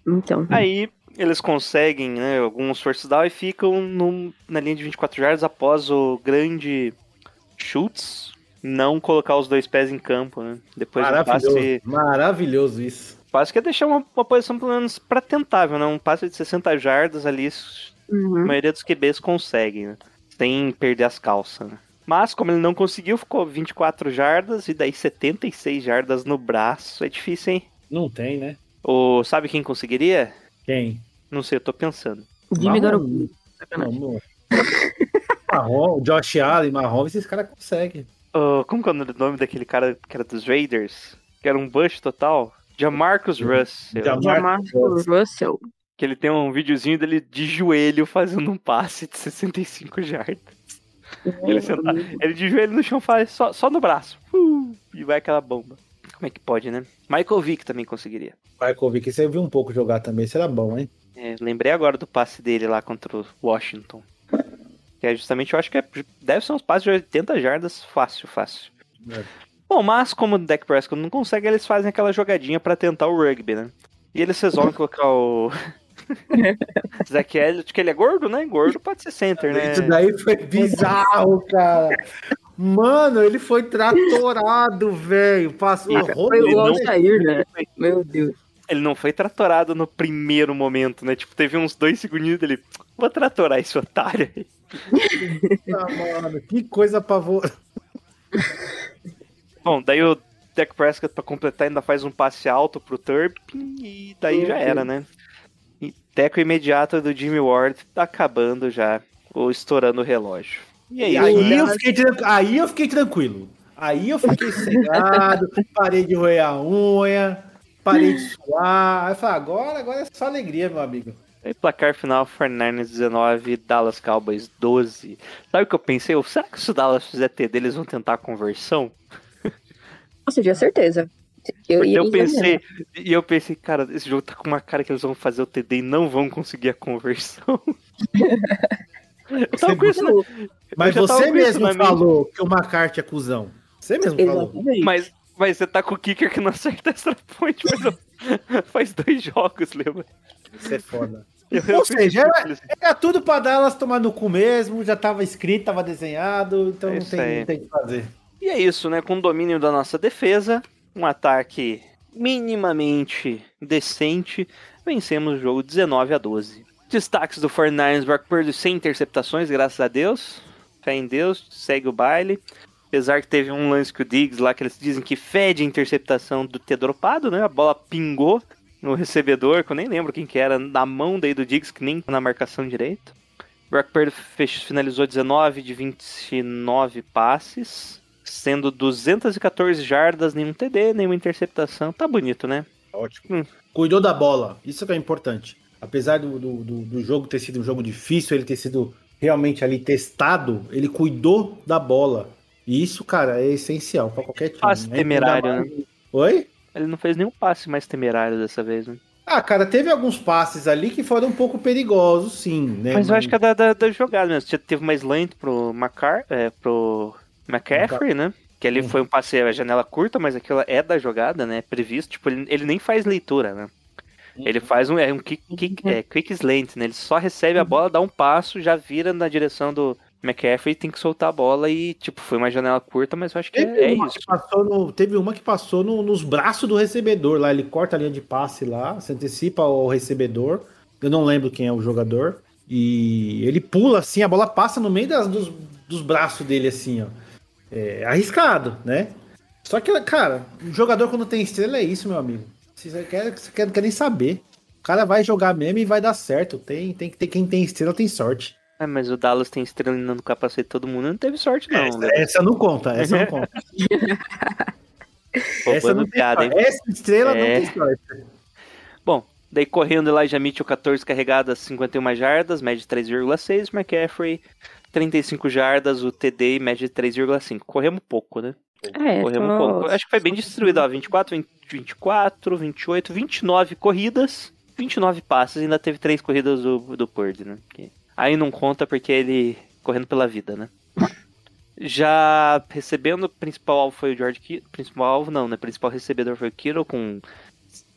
Então. Aí eles conseguem né, alguns first down e ficam num- na linha de 24 jardas após o grande Schultz não colocar os dois pés em campo, né? Depois do Maravilhoso. passe, Maravilhoso isso. Passe que é deixar uma, uma posição pelo menos pra tentável, né? Um passe de 60 jardas ali, a Uhum. maioria dos QBs consegue, né? Sem perder as calças, né? Mas como ele não conseguiu, ficou 24 jardas e daí 76 jardas no braço. É difícil, hein? Não tem, né? O, sabe quem conseguiria? Quem? Não sei, eu tô pensando. Jimmy. Garoppolo. Não, Mahomes, Josh Allen, Mahomes, esses caras conseguem. Oh, como que é o nome daquele cara que era dos Raiders? Que era um bush total? Jamarcus Russell. Jam- Jamarcus Russell. Que ele tem um videozinho dele de joelho fazendo um passe de 65 jardas. Ele, senta- ele de joelho no chão faz só, só no braço. Uh, e vai aquela bomba. Como é que pode, né? Michael Vick também conseguiria. Michael Vick, você viu um pouco jogar também, isso era bom, hein? É, lembrei agora do passe dele lá contra o Washington. Que é justamente, eu acho que é- deve ser uns passes de 80 jardas fácil, fácil. É. Bom, mas como o Dak Prescott não consegue, eles fazem aquela jogadinha pra tentar o rugby, né? E eles resolvem colocar o. Zach Elliott, que ele é gordo, né? Gordo pode ser center, né? Isso daí foi bizarro, cara. Mano, ele foi tratorado, velho. Passou Foi o não- Jair, né? Meu Deus. Ele não foi tratorado no primeiro momento, né? Tipo, teve uns dois segundinhos dele. Vou tratorar esse otário aí. Ah, mano, que coisa pavor. Bom, daí o Dak Prescott, pra completar, ainda faz um passe alto pro Turpin e daí já era, né? E teco imediato do Jimmy Ward tá acabando já, ou estourando o relógio. E é E isso, aí, né? eu fiquei, aí eu fiquei tranquilo. Aí eu fiquei cegado, parei de roer a unha, parei de suar. Aí eu falei, agora, agora é só alegria, meu amigo. Aí, placar final, 49ers 19, Dallas Cowboys 12. Sabe o que eu pensei? Será que se o Dallas fizer TD, eles vão tentar a conversão? Nossa, eu tinha certeza. Eu, Porque eu pensei, e eu pensei, cara, esse jogo tá com uma cara que eles vão fazer o TD e não vão conseguir a conversão. eu tava com isso, Mas você mesmo falou que o McCarthy é cuzão. Você mesmo falou. Exatamente. Mas, mas você tá com o kicker que não acerta extra point faz, faz dois jogos, lembra? Isso é foda. Eu- Ou eu seja, era, era tudo pra Dallas tomar no cu mesmo, já tava escrito, tava desenhado, então É não tem, aí. não tem o que fazer. E é isso, né? Com o domínio da nossa defesa, um ataque minimamente decente, vencemos o jogo 19 a 12. Destaques do 49ers, Brock Purdy sem interceptações, graças a Deus. Fé em Deus, segue o baile. Apesar que teve um lance que o Diggs lá, que eles dizem que fede interceptação do ter dropado, né? A bola pingou no recebedor, que eu nem lembro quem que era, na mão daí do Diggs, que nem na marcação direita. Brock Purdy finalizou 19 de 29 passes, sendo 214 jardas, nenhum TD, nenhuma interceptação. Tá bonito, né? Ótimo. Hum. Cuidou da bola, isso que é importante. Apesar do, do, do- do jogo ter sido um jogo difícil, ele ter sido realmente ali testado, ele cuidou da bola. E isso, cara, é essencial pra qualquer time. Passe né? temerário, mais- Oi? Ele não fez nenhum passe mais temerário dessa vez, né? Ah, cara, teve alguns passes ali que foram um pouco perigosos, sim, né? Mas eu acho que é da, da, da jogada mesmo. Você teve mais lento pro, Macar, é, pro McCaffrey, né? Que Uhum. foi um passe a janela curta, mas aquilo é da jogada, né? Previsto. Tipo, ele, ele nem faz leitura, né? Ele faz um, é, um kick, kick- é, quick slant, né? Ele só recebe a bola, dá um passo, já vira na direção do McCaffrey, tem que soltar a bola e, tipo, foi uma janela curta, mas eu acho que Teve, é, é uma isso. que passou no, teve uma que passou no- nos braços do recebedor lá. Ele corta a linha de passe lá, se antecipa ao recebedor. Eu não lembro quem é o jogador. E ele pula assim, a bola passa no meio das- dos, dos braços dele, assim, ó. É arriscado, né? Só que, cara, o jogador quando tem estrela é isso, meu amigo. Você quer, você quer, não quer nem saber. O cara vai jogar mesmo e vai dar certo. Tem, tem que ter quem tem estrela tem sorte. É, mas o Dallas tem estrela no capacete de todo mundo, não teve sorte não. essa, né? essa não conta, essa não conta. essa não piada, hein? Essa estrela não É. tem sorte. Bom, daí correndo Elijah Mitchell, 14 carregadas, 51 jardas, média de 3,6. McCaffrey, 35 jardas, o TD, média de 3,5. Corremos pouco, né? É, Corremos tô- pouco. Acho que foi bem distribuído, ó. 24, 20, 24, 28, 29 corridas, 29 passes. Ainda teve 3 corridas do, do Purdy, né? Que aí não conta porque ele correndo pela vida, né? Já recebendo, o principal alvo foi o George Kittle. Principal alvo não, né? Principal recebedor foi o Kittle com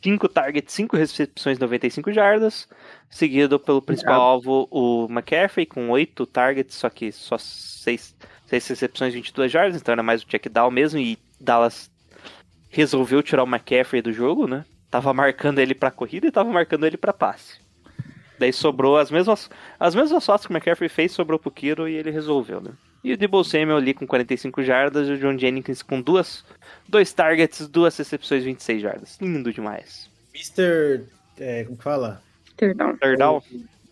5 targets, 5 recepções, 95 jardas. Seguido pelo principal alvo, o McCaffrey, com 8 targets, só que só 6, 6 recepções, 22 jardas. Então era mais o check down mesmo. E Dallas resolveu tirar o McCaffrey do jogo, né? Tava marcando ele pra corrida e tava marcando ele pra passe. Daí sobrou as mesmas as mesmas fotos que o McCaffrey fez, sobrou pro Kiro e ele resolveu, né? E o Debo Samuel ali com 45 jardas e o John Jennings com duas, dois targets, duas recepções, 26 jardas. Lindo demais. Mr. É, como que fala? Perdão. Third down.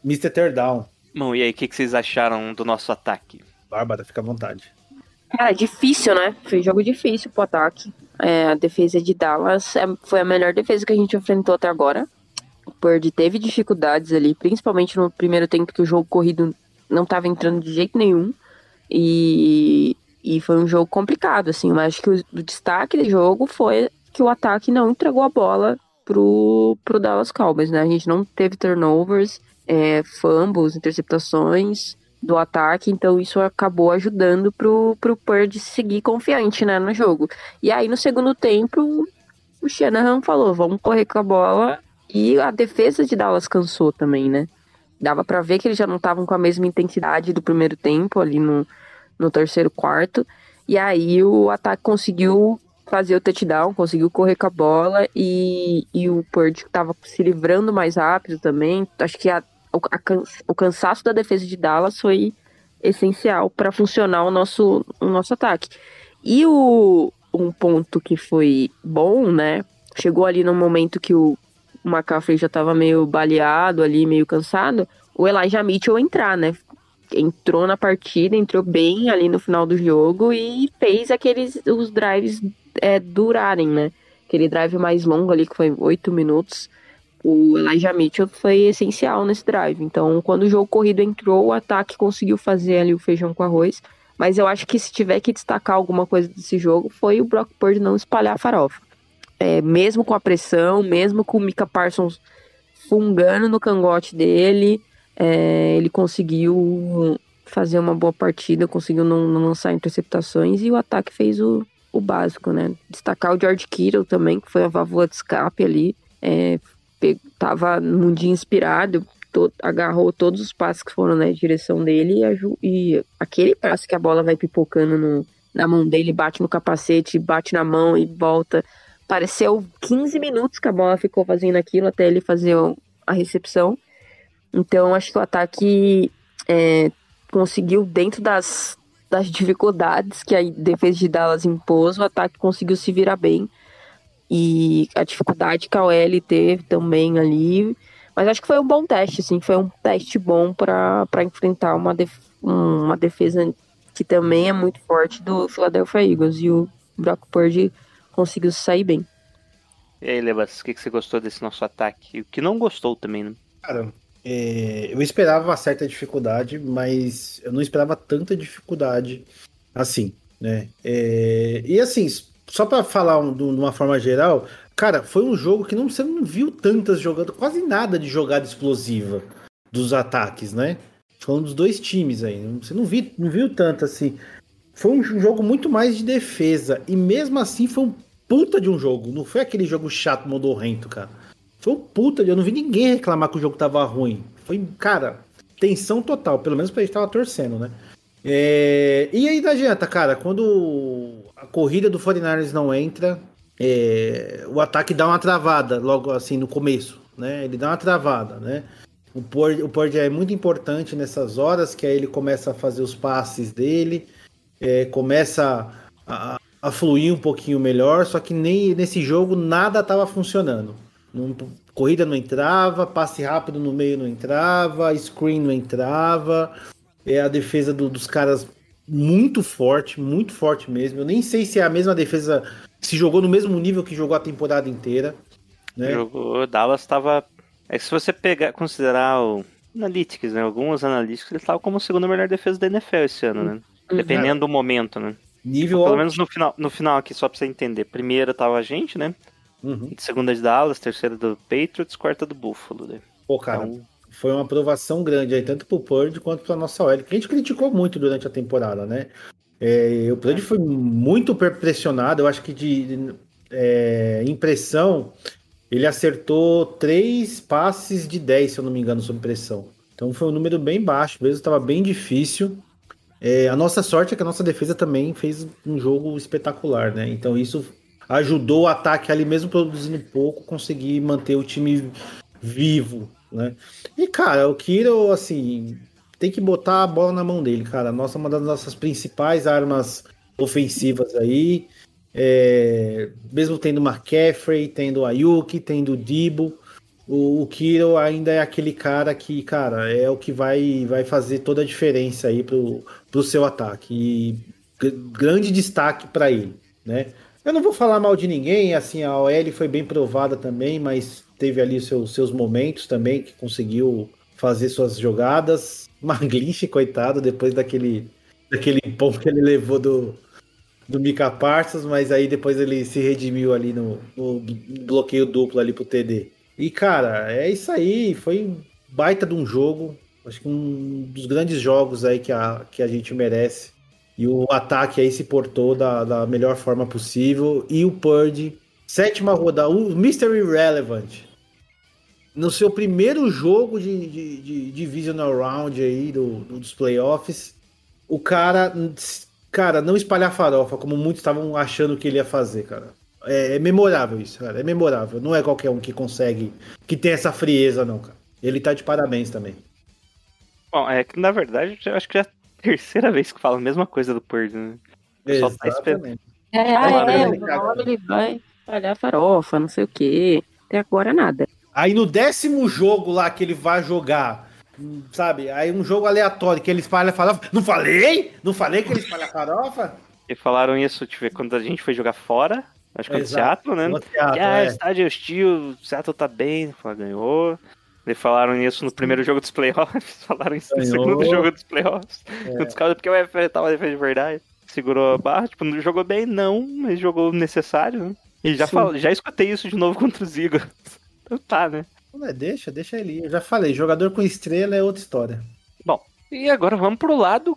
Mr. Teardown. Bom, e aí, o que, que vocês acharam do nosso ataque? Bárbara, fica à vontade. Cara, difícil, né? Foi um jogo difícil pro ataque. É, a defesa de Dallas é- foi a melhor defesa que a gente enfrentou até agora. O Purdy teve dificuldades ali, principalmente no primeiro tempo que o jogo corrido não estava entrando de jeito nenhum. E, e foi um jogo complicado, assim. Mas acho que o, o destaque do jogo foi que o ataque não entregou a bola pro, pro Dallas Cowboys, né? A gente não teve turnovers, é, fumbles, interceptações do ataque, então isso acabou ajudando pro, pro Purdy seguir confiante, né, no jogo. E aí no segundo tempo, o Shanahan falou, vamos correr com a bola, e a defesa de Dallas cansou também, né? Dava para ver que eles já não estavam com a mesma intensidade do primeiro tempo, ali no, no terceiro quarto, e aí o ataque conseguiu fazer o touchdown, conseguiu correr com a bola, e, e o Purdy estava se livrando mais rápido também, acho que a o, a, o cansaço da defesa de Dallas foi essencial para funcionar o nosso, o nosso ataque. E o, um ponto que foi bom, né? Chegou ali no momento que o McCaffrey já estava meio baleado ali, meio cansado, o Elijah Mitchell entrar, né? Entrou na partida, entrou bem ali no final do jogo e fez aqueles os drives é, durarem, né? Aquele drive mais longo ali, que foi oito minutos o Elijah Mitchell foi essencial nesse drive. Então, quando o jogo corrido entrou, o ataque conseguiu fazer ali o feijão com arroz. Mas eu acho que se tiver que destacar alguma coisa desse jogo, foi o Brock Purdy não espalhar a farofa. É, mesmo com a pressão, mesmo com o Mika Parsons fungando no cangote dele, é, ele conseguiu fazer uma boa partida, conseguiu não, não, lançar interceptações e o ataque fez o, o básico, né? Destacar o George Kittle também, que foi a válvula de escape ali. É, tava num dia inspirado, to, agarrou todos os passes que foram na né, direção dele e, e, aquele passe que a bola vai pipocando no, na mão dele, bate no capacete, bate na mão e volta. Pareceu 15 minutos que a bola ficou fazendo aquilo até ele fazer a recepção. Então acho que o ataque é, conseguiu, dentro das, das dificuldades que a defesa de Dallas impôs, o ataque conseguiu se virar bem e a dificuldade que a OL teve também ali. Mas acho que foi um bom teste, assim, foi um teste bom para enfrentar uma, def uma defesa que também é muito forte do Philadelphia Eagles. E o Brock Purdy conseguiu sair bem. E aí, Lebas, o que, que você gostou desse nosso ataque? O que não gostou também, né? Cara, é, eu esperava uma certa dificuldade, mas eu não esperava tanta dificuldade assim, né? É, e assim, só para falar um, de uma forma geral, cara, foi um jogo que não, você não viu tantas jogadas, quase nada de jogada explosiva dos ataques, né? Falando dos dois times aí. Você não viu, não viu tanto assim. Foi um jogo muito mais de defesa. E mesmo assim foi um puta de um jogo. Não foi aquele jogo chato, modorrento, cara. Foi um puta de. Eu não vi ninguém reclamar que o jogo tava ruim. Foi, cara, tensão total. Pelo menos pra gente tava torcendo, né? É... E aí não adianta, cara. Quando a corrida do 49ers não entra, é, o ataque dá uma travada logo assim no começo, né? Ele dá uma travada, né? O Pord é muito importante nessas horas, que aí ele começa a fazer os passes dele, é, começa a, a, fluir um pouquinho melhor, só que nem nesse jogo nada estava funcionando. Não, corrida não entrava, passe rápido no meio não entrava, screen não entrava, é a defesa do, dos caras muito forte, muito forte mesmo. Eu nem sei se é a mesma defesa se jogou no mesmo nível que jogou a temporada inteira. Né? Jogou, Dallas estava. É que se você pegar, considerar o Analytics, né? Alguns analíticos, ele estava como a segunda melhor defesa da NFL esse ano, né? Uhum. Dependendo do momento, né? Nível Pelo menos no final, no final aqui, só pra você entender. Primeira tava a gente, né? Uhum. Segunda de Dallas, terceira do Patriots, quarta do Buffalo. Né? Pô, cara, então, foi uma aprovação grande aí, tanto pro Purdy quanto pra nossa OL, que a gente criticou muito durante a temporada, né? É, o Purdy foi muito pressionado, eu acho que de é, impressão, ele acertou três passes de 10, se eu não me engano, sob pressão. Então foi um número bem baixo, mesmo estava bem difícil. É, a nossa sorte é que a nossa defesa também fez um jogo espetacular, né? Então isso ajudou o ataque ali, mesmo produzindo pouco, conseguir manter o time vivo, né? E, cara, o Kiro, assim, tem que botar a bola na mão dele, cara. Nossa, uma das nossas principais armas ofensivas aí. É, mesmo tendo McCaffrey, tendo Ayuki, tendo Dibo, o, o Kiro ainda é aquele cara que, cara, é o que vai, vai fazer toda a diferença aí pro, pro seu ataque. E grande destaque para ele, né? Eu não vou falar mal de ninguém, assim, a OL foi bem provada também, mas teve ali seus, seus momentos também, que conseguiu fazer suas jogadas. Maglish, coitado, depois daquele, daquele ponto que ele levou do, do Mika Parsons, mas aí depois ele se redimiu ali no, no bloqueio duplo ali pro TD. E, cara, é isso aí, foi baita de um jogo, acho que um dos grandes jogos aí que a, que a gente merece. E o ataque aí se portou da, da melhor forma possível. E o Purdy, sétima rodada, o Mystery Relevant, no seu primeiro jogo de, de, de Divisional Round aí do, do- dos playoffs, o cara, cara, não espalhar farofa, como muitos estavam achando que ele ia fazer, cara. É, é memorável isso, cara. É memorável. Não é qualquer um que consegue, que tem essa frieza, não, cara. Ele tá de parabéns também. Bom, é que na verdade eu acho que já é a terceira vez que fala a mesma coisa do Purdy, né? O pessoal tá esperando. Exatamente. É, Ah, ah, é, ele uma hora ele vai espalhar farofa, não sei o quê. Até agora nada. Aí no décimo jogo lá que ele vai jogar, sabe? Aí um jogo aleatório que ele espalha farofa. Não falei? Não falei que ele espalha farofa? E falaram isso, deixa eu ver, quando a gente foi jogar fora, acho que no Exato. Seattle, né? No Que, ah, é. estádio hostil, o Seattle tá bem, ganhou. Eles falaram isso no primeiro jogo dos playoffs, falaram isso no Ganhou. segundo jogo dos playoffs. É. Porque o UFL tava defesa de verdade. Segurou a barra, tipo, não jogou bem, não, mas jogou necessário, né? E já, Sim. fal... já escutei isso de novo contra os Eagles. Então tá, né? É, deixa, deixa ele. Eu já falei, jogador com estrela é outra história. Bom, e agora vamos pro lado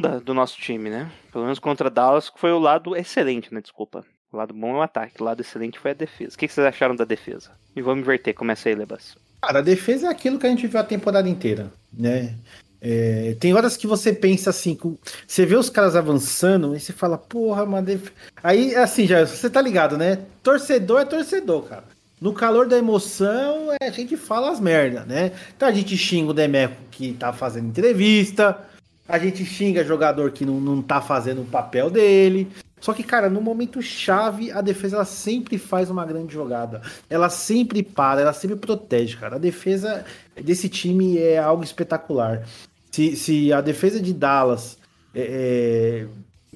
da- do nosso time, né? Pelo menos contra Dallas, que foi o lado excelente, né? Desculpa. O lado bom é o ataque, o lado excelente foi a defesa. O que vocês acharam da defesa? E vamos inverter, começa aí, Lebas. Cara, a defesa é aquilo que a gente viu a temporada inteira, né? É, tem horas que você pensa assim, você vê os caras avançando e você fala, porra, mano. def- Aí, assim, já, você tá ligado, né? Torcedor é torcedor, cara. No calor da emoção, é, a gente fala as merda, né? Então a gente xinga o Demeco que tá fazendo entrevista, a gente xinga jogador que não, não tá fazendo o papel dele. Só que, cara, no momento chave, a defesa ela sempre faz uma grande jogada. Ela sempre para, ela sempre protege, cara. A defesa desse time é algo espetacular. Se, se a defesa de Dallas é, é,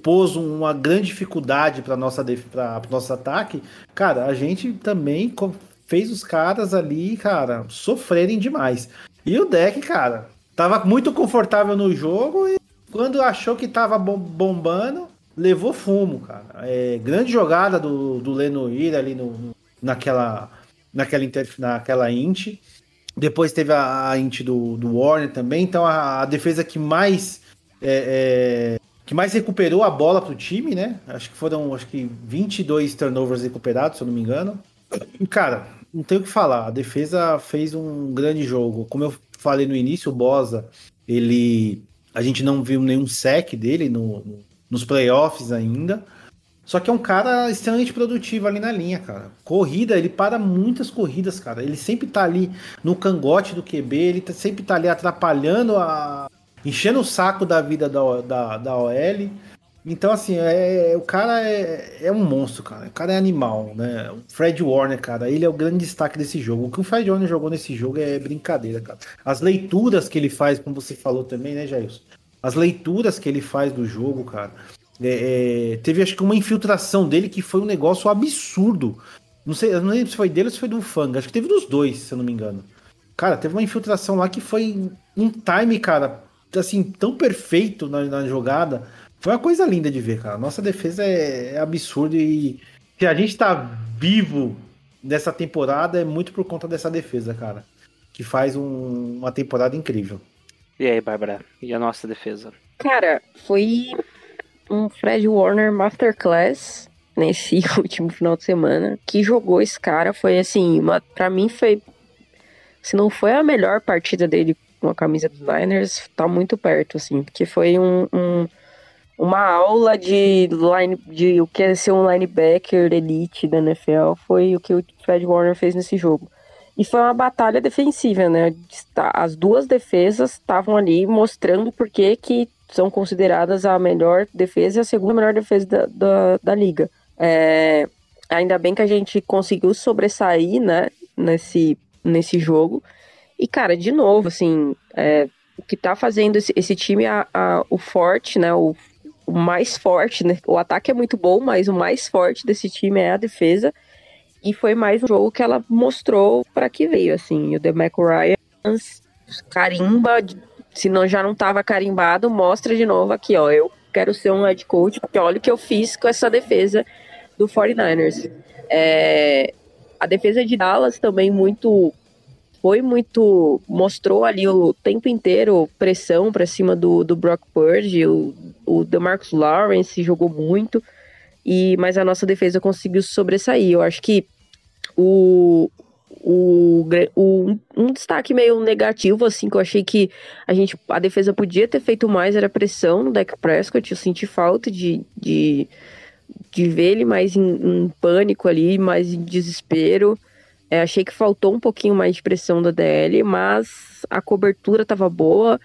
pôs uma grande dificuldade para nossa para nosso ataque, cara, a gente também fez os caras ali, cara, sofrerem demais. E o deck, cara, tava muito confortável no jogo e quando achou que tava bom- bombando, levou fumo, cara. É, grande jogada do, do Lenoir ali no, naquela, naquela, inter, naquela int. Depois teve a, a int do, do Warner também. Então a, a defesa que mais é, é, que mais recuperou a bola pro time, né? Acho que foram acho que 22 turnovers recuperados, se eu não me engano. Cara, não tem o que falar. A defesa fez um grande jogo. Como eu falei no início, o Bosa, ele. A gente não viu nenhum sec dele no, no- nos playoffs ainda. Só que é um cara extremamente produtivo ali na linha, cara. Corrida, ele para muitas corridas, cara. Ele sempre tá ali no cangote do QB, ele tá- sempre tá ali atrapalhando a. enchendo o saco da vida da, da, da OL. Então, assim, é, o cara é, é um monstro, cara. O cara é animal, né? O Fred Warner, cara, ele é o grande destaque desse jogo. O que o Fred Warner jogou nesse jogo é brincadeira, cara. As leituras que ele faz, como você falou também, né, Jailson? As leituras que ele faz do jogo, cara. É, é, teve acho que uma infiltração dele que foi um negócio absurdo. Não sei, não lembro se foi dele ou se foi do Fanga. Acho que teve dos dois, se eu não me engano. Cara, teve uma infiltração lá que foi um time, cara, assim, tão perfeito na, na jogada. Foi uma coisa linda de ver, cara. Nossa defesa é, é absurda e se a gente tá vivo nessa temporada é muito por conta dessa defesa, cara. Que faz um- uma temporada incrível. E aí, Bárbara? E a nossa defesa? Cara, foi um Fred Warner Masterclass nesse último final de semana. Que jogou esse cara. Foi assim, uma, pra mim foi. Se não foi a melhor partida dele com a camisa dos Niners, tá muito perto, assim. Porque foi um, um- uma aula de, line, de o que é ser um linebacker elite da NFL. Foi o que o Fred Warner fez nesse jogo. E foi uma batalha defensiva, né? As duas defesas estavam ali mostrando por que que são consideradas a melhor defesa e a segunda melhor defesa da, da, da liga. É, ainda bem que a gente conseguiu sobressair, né, nesse, nesse jogo. E, cara, de novo, assim, é, o que tá fazendo esse, esse time, a, a- o forte, né, o, o mais forte, né? O ataque é muito bom, mas o mais forte desse time é a defesa. E foi mais um jogo que ela mostrou para que veio, assim. O DeMarco Ryan carimba, se não já não estava carimbado, mostra de novo aqui, ó. Eu quero ser um head coach, porque olha o que eu fiz com essa defesa do 49ers. É, a defesa de Dallas também muito foi muito mostrou ali o tempo inteiro pressão para cima do, do Brock Purdy, o, o DeMarcus Lawrence jogou muito e mas a nossa defesa conseguiu sobressair. Eu acho que o, o, o, um destaque meio negativo, assim, que eu achei que a gente, a defesa podia ter feito mais, era pressão no Dak Prescott, eu senti falta de, de, de ver ele mais em, em pânico ali, mais em desespero, é, achei que faltou um pouquinho mais de pressão da DL, mas a cobertura estava boa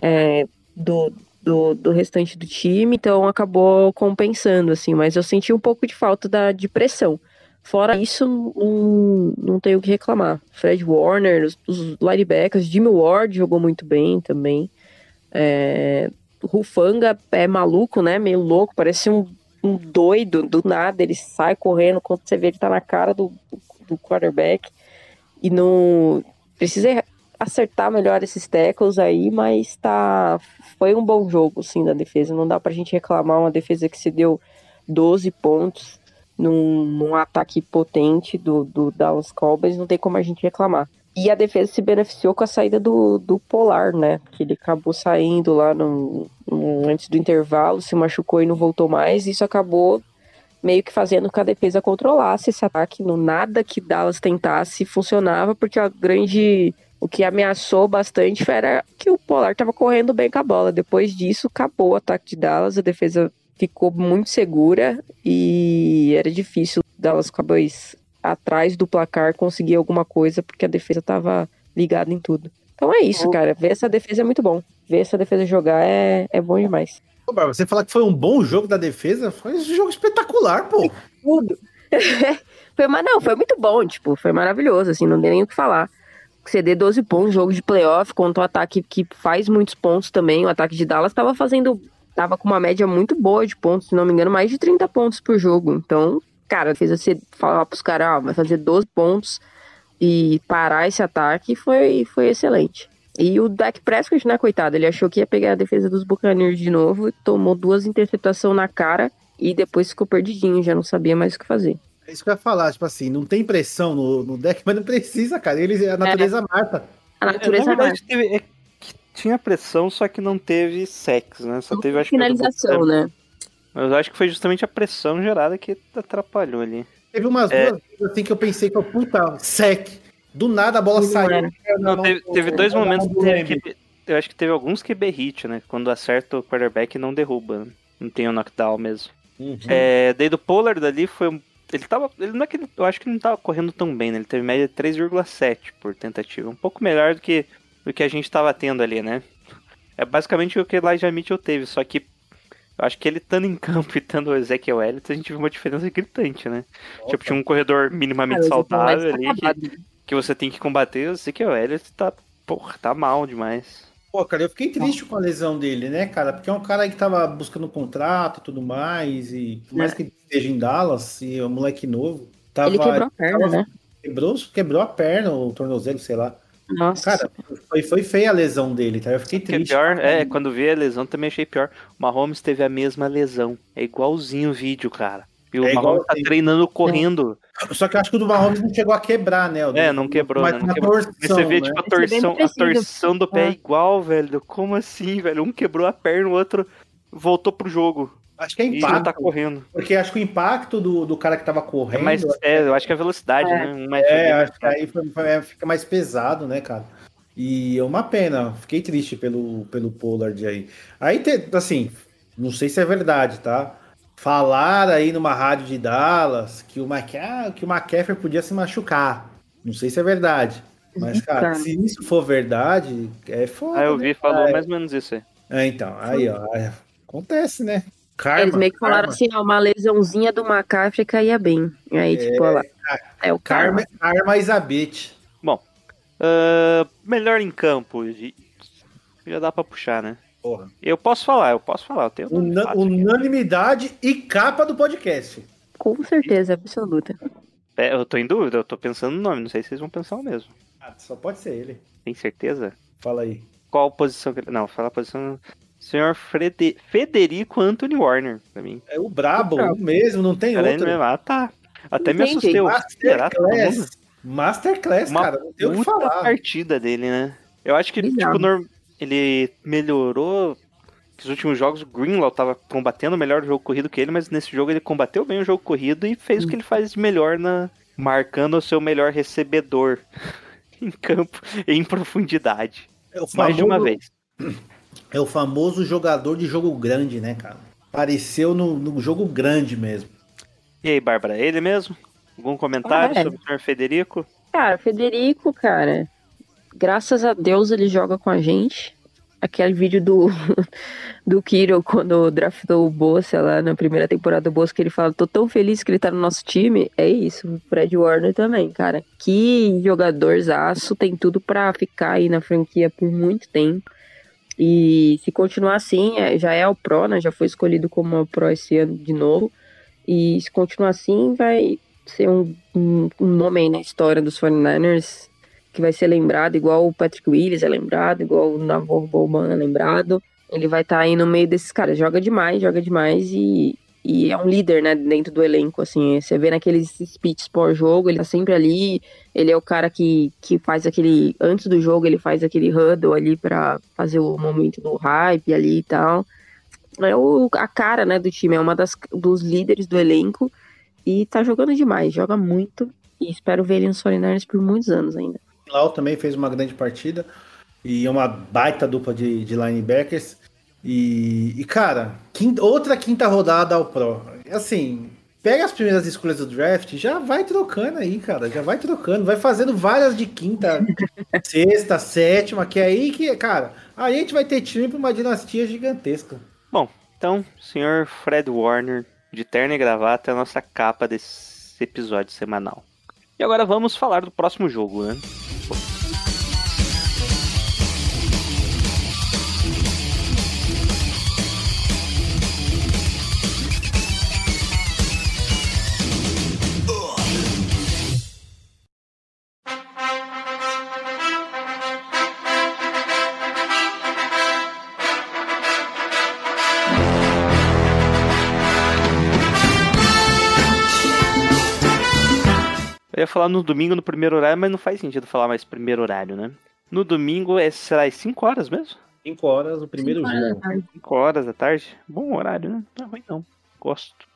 é, do, do, do, restante do time, então acabou compensando, assim, mas eu senti um pouco de falta da, de pressão. Fora isso, não, não tenho o que reclamar. Fred Warner, os, os linebackers, Jimmy Ward jogou muito bem também. É, Rufanga é maluco, né? Meio louco, parece um, um doido do nada. Ele sai correndo quando você vê ele tá na cara do, do quarterback. E não precisa acertar melhor esses tackles aí, mas tá foi um bom jogo sim da defesa. Não dá pra gente reclamar uma defesa que se deu 12 pontos num, num ataque potente do, do Dallas Cowboys, não tem como a gente reclamar. E a defesa se beneficiou com a saída do, do Polar, né? Que ele acabou saindo lá no, no, antes do intervalo, se machucou e não voltou mais. Isso acabou meio que fazendo com que a defesa controlasse esse ataque. No nada que Dallas tentasse funcionava, porque a grande. O que ameaçou bastante era que o Polar estava correndo bem com a bola. Depois disso, acabou o ataque de Dallas, a defesa ficou muito segura e era difícil Dallas Cowboys atrás do placar conseguir alguma coisa porque a defesa estava ligada em tudo. Então é isso, cara. Ver essa defesa é muito bom. Ver essa defesa jogar é, é bom demais. Você falar que foi um bom jogo da defesa, foi um jogo espetacular, pô. Tudo. foi, mas não, foi muito bom, tipo, foi maravilhoso, assim, não tem nem o que falar. CD 12 pontos, jogo de playoff, contra o ataque que faz muitos pontos também. O ataque de Dallas estava fazendo tava com uma média muito boa de pontos, se não me engano, mais de 30 pontos por jogo. Então, cara, fez você falar pros caras, ah, vai fazer 12 pontos e parar esse ataque foi, foi excelente. E o Dak Prescott, né, coitado, ele achou que ia pegar a defesa dos Buccaneers de novo, tomou duas interceptações na cara e depois ficou perdidinho, já não sabia mais o que fazer. É isso que eu ia falar, tipo assim, não tem pressão no, no deck, mas não precisa, cara. Ele, a natureza é. mata. A natureza é, na verdade, teve, é, tinha pressão, só que não teve sex, né? Só teve, acho finalização, que, né? Mas eu acho que foi justamente a pressão gerada que atrapalhou ali. Teve umas é... duas vezes assim que eu pensei que, puta, sec. Do nada a bola não saiu. Não, não, teve, teve dois momentos que teve que, eu acho que teve alguns QB hit, né? Quando acerta o quarterback não derruba. Né? Não tem o um knockdown mesmo. Uhum. É, daí do Pollard ali foi um. Ele tava. Ele não é que ele, eu acho que ele não tava correndo tão bem, né? Ele teve média de 3,7 por tentativa. Um pouco melhor do que do que a gente tava tendo ali, né? É basicamente o que Elijah Mitchell teve, só que eu acho que ele estando em campo e estando o Ezekiel Elliott, a gente viu uma diferença gritante, né? Opa. Tipo, tinha um corredor minimamente ah, saudável ali que, que, você tem que combater, o Ezekiel Elliott tá, porra, tá mal demais. Pô, cara, eu fiquei triste com a lesão dele, né, cara? Porque é um cara que tava buscando um contrato e tudo mais, e por mais é. que ele esteja em Dallas, e é um moleque novo, tava... Ele quebrou a perna, tava, né? Quebrou, quebrou a perna, o tornozelo, sei lá. Nossa. Cara, foi, foi feia a lesão dele, tá? Eu fiquei que triste. É pior, é, quando vi a lesão também achei pior. O Mahomes teve a mesma lesão. É igualzinho o vídeo, cara. E o é Mahomes tá treinando correndo. Só que eu acho que o do Mahomes não chegou a quebrar, né? é, não quebrou, mas né? Não quebrou. Torção, você vê, né? tipo, a torção, a torção do pé é. igual, velho. Como assim, velho? Um quebrou a perna, o outro voltou pro jogo. Acho que é impacto. tá correndo. Porque acho que o impacto do, do cara que tava correndo. É, mais, é eu acho que é a velocidade, é. né? Mais é, acho que aí foi, foi, fica mais pesado, né, cara? E é uma pena, fiquei triste pelo, pelo Pollard aí. Aí, te, assim, não sei se é verdade, tá? Falar aí numa rádio de Dallas que o, Mac, ah, que o McCaffrey podia se machucar. Não sei se é verdade. Mas, cara, se isso for verdade, é foda. Ah, eu vi, né, falou mais ou menos isso aí. É, então, aí, ó. Acontece, né? Karma, Eles meio que falaram karma. assim, ó, uma lesãozinha do McCaffrey caía bem. Aí, é, tipo, lá. É o karma. Karma, karma Isabete. Bom, uh, melhor em campo. Já dá pra puxar, né? Porra. Eu posso falar, eu posso falar. Eu tenho Una- unanimidade e capa do podcast. Com certeza, absoluta. É, eu tô em dúvida, eu tô pensando no nome, não sei se vocês vão pensar o mesmo. Ah, só pode ser ele. Tem certeza? Fala aí. Qual posição que ele. Não, fala a posição. Senhor Frede... Federico Anthony Warner, pra mim. É o brabo, Brabo. o mesmo, não tem Cara, ele outro. mesmo. Ah, tá. Até me assustei. Masterclass. Masterclass, Uma cara. Não tem o que falar. partida dele, né? Eu acho que, Bizarro. tipo, nor- ele melhorou. Que os últimos jogos, o Greenlaw tava combatendo melhor o jogo corrido que ele, mas nesse jogo ele combateu bem o jogo corrido e fez o que ele faz de melhor na. marcando o seu melhor recebedor em campo, em profundidade. É o Mais de uma famoso- vez. É o famoso jogador de jogo grande, né, cara? Apareceu no, no jogo grande mesmo. E aí, Bárbara, é ele mesmo? Algum comentário Ah, é. sobre o senhor Federico? Cara, Federico, cara, graças a Deus ele joga com a gente. Aquele vídeo do, do Kiro quando draftou o Bolsa lá na primeira temporada do Bolsa, que ele fala, tô tão feliz que ele tá no nosso time. É isso, o Fred Warner também, cara. Que jogadorzaço, tem tudo pra ficar aí na franquia por muito tempo. E se continuar assim, é- já é o Pro, né? Já foi escolhido como Pro esse ano de novo. E se continuar assim, vai ser um, um, nome aí na história dos 49ers que vai ser lembrado, igual o Patrick Willis é lembrado, igual o Navor Bowman é lembrado. Ele vai estar aí no meio desses caras. Joga demais, joga demais e, e é um líder, né, dentro do elenco, assim. Você vê naqueles speeches pós-jogo, ele tá sempre ali. Ele é o cara que, que faz aquele... Antes do jogo, ele faz aquele huddle ali pra fazer o momento do hype ali e tal. É o, a cara, né, do time. É uma das, dos líderes do elenco. E tá jogando demais, joga muito. E espero ver ele nos 49ers por muitos anos ainda. Lau também fez uma grande partida. E é uma baita dupla de, de linebackers. E, e, cara, quinta- outra quinta rodada ao Pro. Assim, pega as primeiras escolhas do draft, já vai trocando aí, cara. Já vai trocando, vai fazendo várias de quinta, sexta, sétima, que é aí que, cara, aí a gente vai ter time pra uma dinastia gigantesca. Bom, então, senhor Fred Warner, de terno e gravata, é a nossa capa desse episódio semanal. E agora vamos falar do próximo jogo, né? Falar no domingo no primeiro horário, mas não faz sentido falar mais primeiro horário, né? No domingo é, será às 5 horas mesmo? 5 horas o primeiro Cinco horas jogo. da tarde. 5 horas da tarde? Bom horário, né? Não é ruim não. Gosto.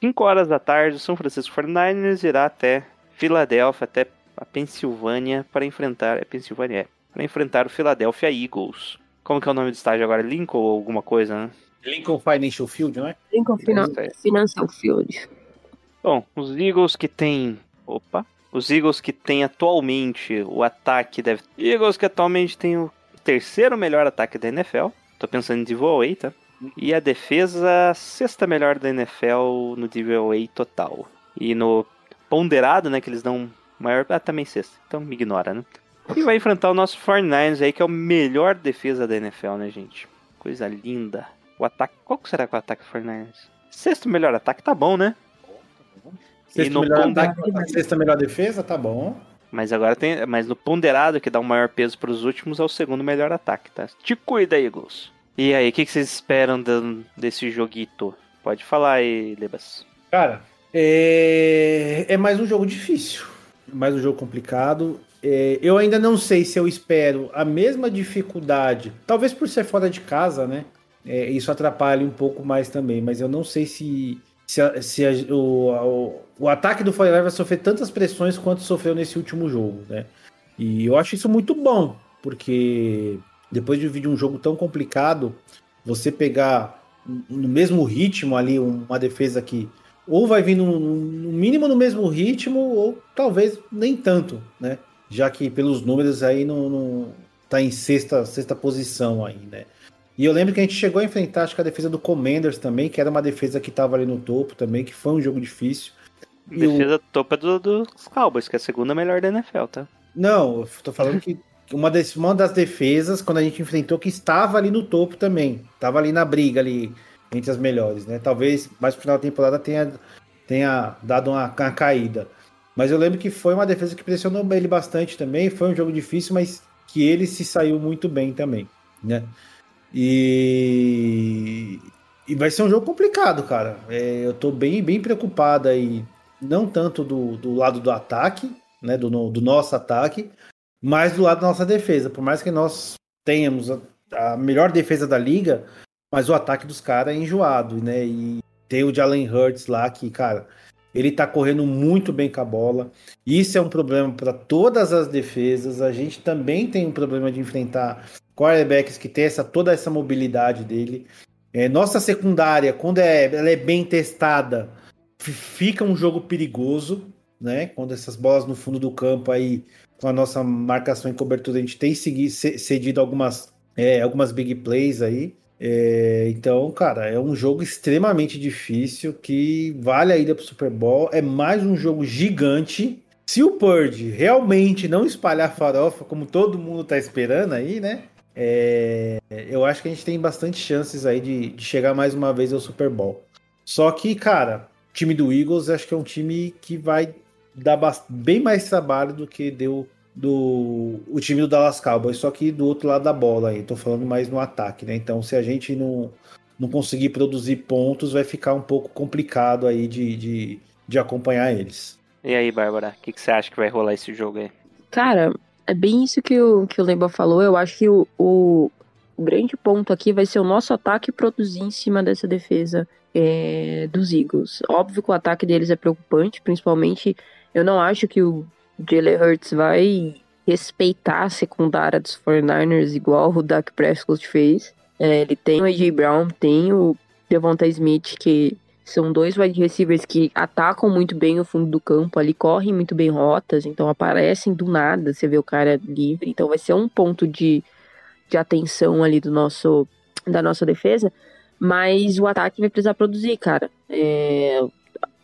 5 horas da tarde, o São Francisco 49ers irá até Filadélfia, até a Pensilvânia para enfrentar. É Pensilvânia, é. Para enfrentar o Philadelphia Eagles. Como que é o nome do estádio agora? Lincoln ou alguma coisa, né? Lincoln Financial Field, não é? Lincoln Finan. Financial Field. Bom, os Eagles que tem. Opa! Os Eagles que tem atualmente o ataque deve. Eagles que atualmente tem o terceiro melhor ataque da NFL. Tô pensando em DVOA, tá? E a defesa, sexta melhor da NFL no DVOA total. E no ponderado, né, que eles dão maior. Ah, também sexta. Então me ignora, né? E vai enfrentar o nosso 49ers aí, que é o melhor defesa da NFL, né, gente? Coisa linda. O ataque. Qual será que é o ataque do 49ers? Sexto melhor ataque, tá bom, né? Sexta no melhor ponderado- ataque, sexta melhor defesa, tá bom. Mas agora tem. Mas no ponderado, que dá um maior peso para os últimos, é o segundo melhor ataque, tá? Te cuida, Eagles. E aí, o que, que vocês esperam desse joguito? Pode falar aí, Lebas. Cara, é, é mais um jogo difícil. Mais um jogo complicado. É, eu ainda não sei se eu espero a mesma dificuldade. Talvez por ser fora de casa, né? É, isso atrapalhe um pouco mais também. Mas eu não sei se, se, a- se a- o, o, o ataque do Fortaleza vai sofrer tantas pressões quanto sofreu nesse último jogo, né? E eu acho isso muito bom, porque depois de um jogo tão complicado, você pegar no mesmo ritmo ali uma defesa que ou vai vir no, no mínimo no mesmo ritmo, ou talvez nem tanto, né? Já que pelos números aí não, não tá em sexta, sexta posição aí, né? E eu lembro que a gente chegou a enfrentar, acho que a defesa do Commanders também, que era uma defesa que tava ali no topo também, que foi um jogo difícil. E o- Defesa topa do, dos Cowboys, que é a segunda melhor da NFL, tá? Não, eu tô falando que uma das, uma das defesas, quando a gente enfrentou, que estava ali no topo também. Estava ali na briga ali entre as melhores, né? Talvez mais pro final da temporada tenha, tenha dado uma, uma caída. Mas eu lembro que foi uma defesa que pressionou ele bastante também. Foi um jogo difícil, mas que ele se saiu muito bem também, né? E, e vai ser um jogo complicado, cara. É, eu tô bem, bem preocupado aí, não tanto do, do lado do ataque, né? Do, do nosso ataque, mas do lado da nossa defesa. Por mais que nós tenhamos a, a melhor defesa da liga, mas o ataque dos caras é enjoado, né? E tem o Jalen Hurts lá que, cara, ele tá correndo muito bem com a bola. Isso é um problema para todas as defesas. A gente também tem um problema de enfrentar quarterbacks que tem essa, toda essa mobilidade dele. É, nossa secundária, quando é, ela é bem testada, fica um jogo perigoso, né? Quando essas bolas no fundo do campo aí, com a nossa marcação e cobertura, a gente tem cedido algumas, é, algumas big plays aí. É, então, cara, é um jogo extremamente difícil que vale a ida para o Super Bowl. É mais um jogo gigante. Se o Purdy realmente não espalhar farofa, como todo mundo tá esperando aí, né? É, eu acho que a gente tem bastante chances aí de, de, chegar mais uma vez ao Super Bowl. Só que, cara, o time do Eagles acho que é um time que vai dar bem mais trabalho do que deu do o time do Dallas Cowboys, só que do outro lado da bola aí. Tô falando mais no ataque, né? Então, se a gente não, não conseguir produzir pontos, vai ficar um pouco complicado aí de, de, de acompanhar eles. E aí, Bárbara, o que, que você acha que vai rolar esse jogo aí? Cara, é bem isso que o, que o Lemba falou. Eu acho que o, o, o grande ponto aqui vai ser o nosso ataque produzir em cima dessa defesa é, dos Eagles. Óbvio que o ataque deles é preocupante, principalmente. Eu não acho que o Jalen Hurts vai respeitar a secundária dos 49ers igual o Dak Prescott fez. É, ele tem o AJ Brown, tem o Devonta Smith, que são dois wide receivers que atacam muito bem o fundo do campo, ali correm muito bem rotas, então aparecem do nada, você vê o cara livre, então vai ser um ponto de, de atenção ali do nosso da nossa defesa, mas o ataque vai precisar produzir, cara. É,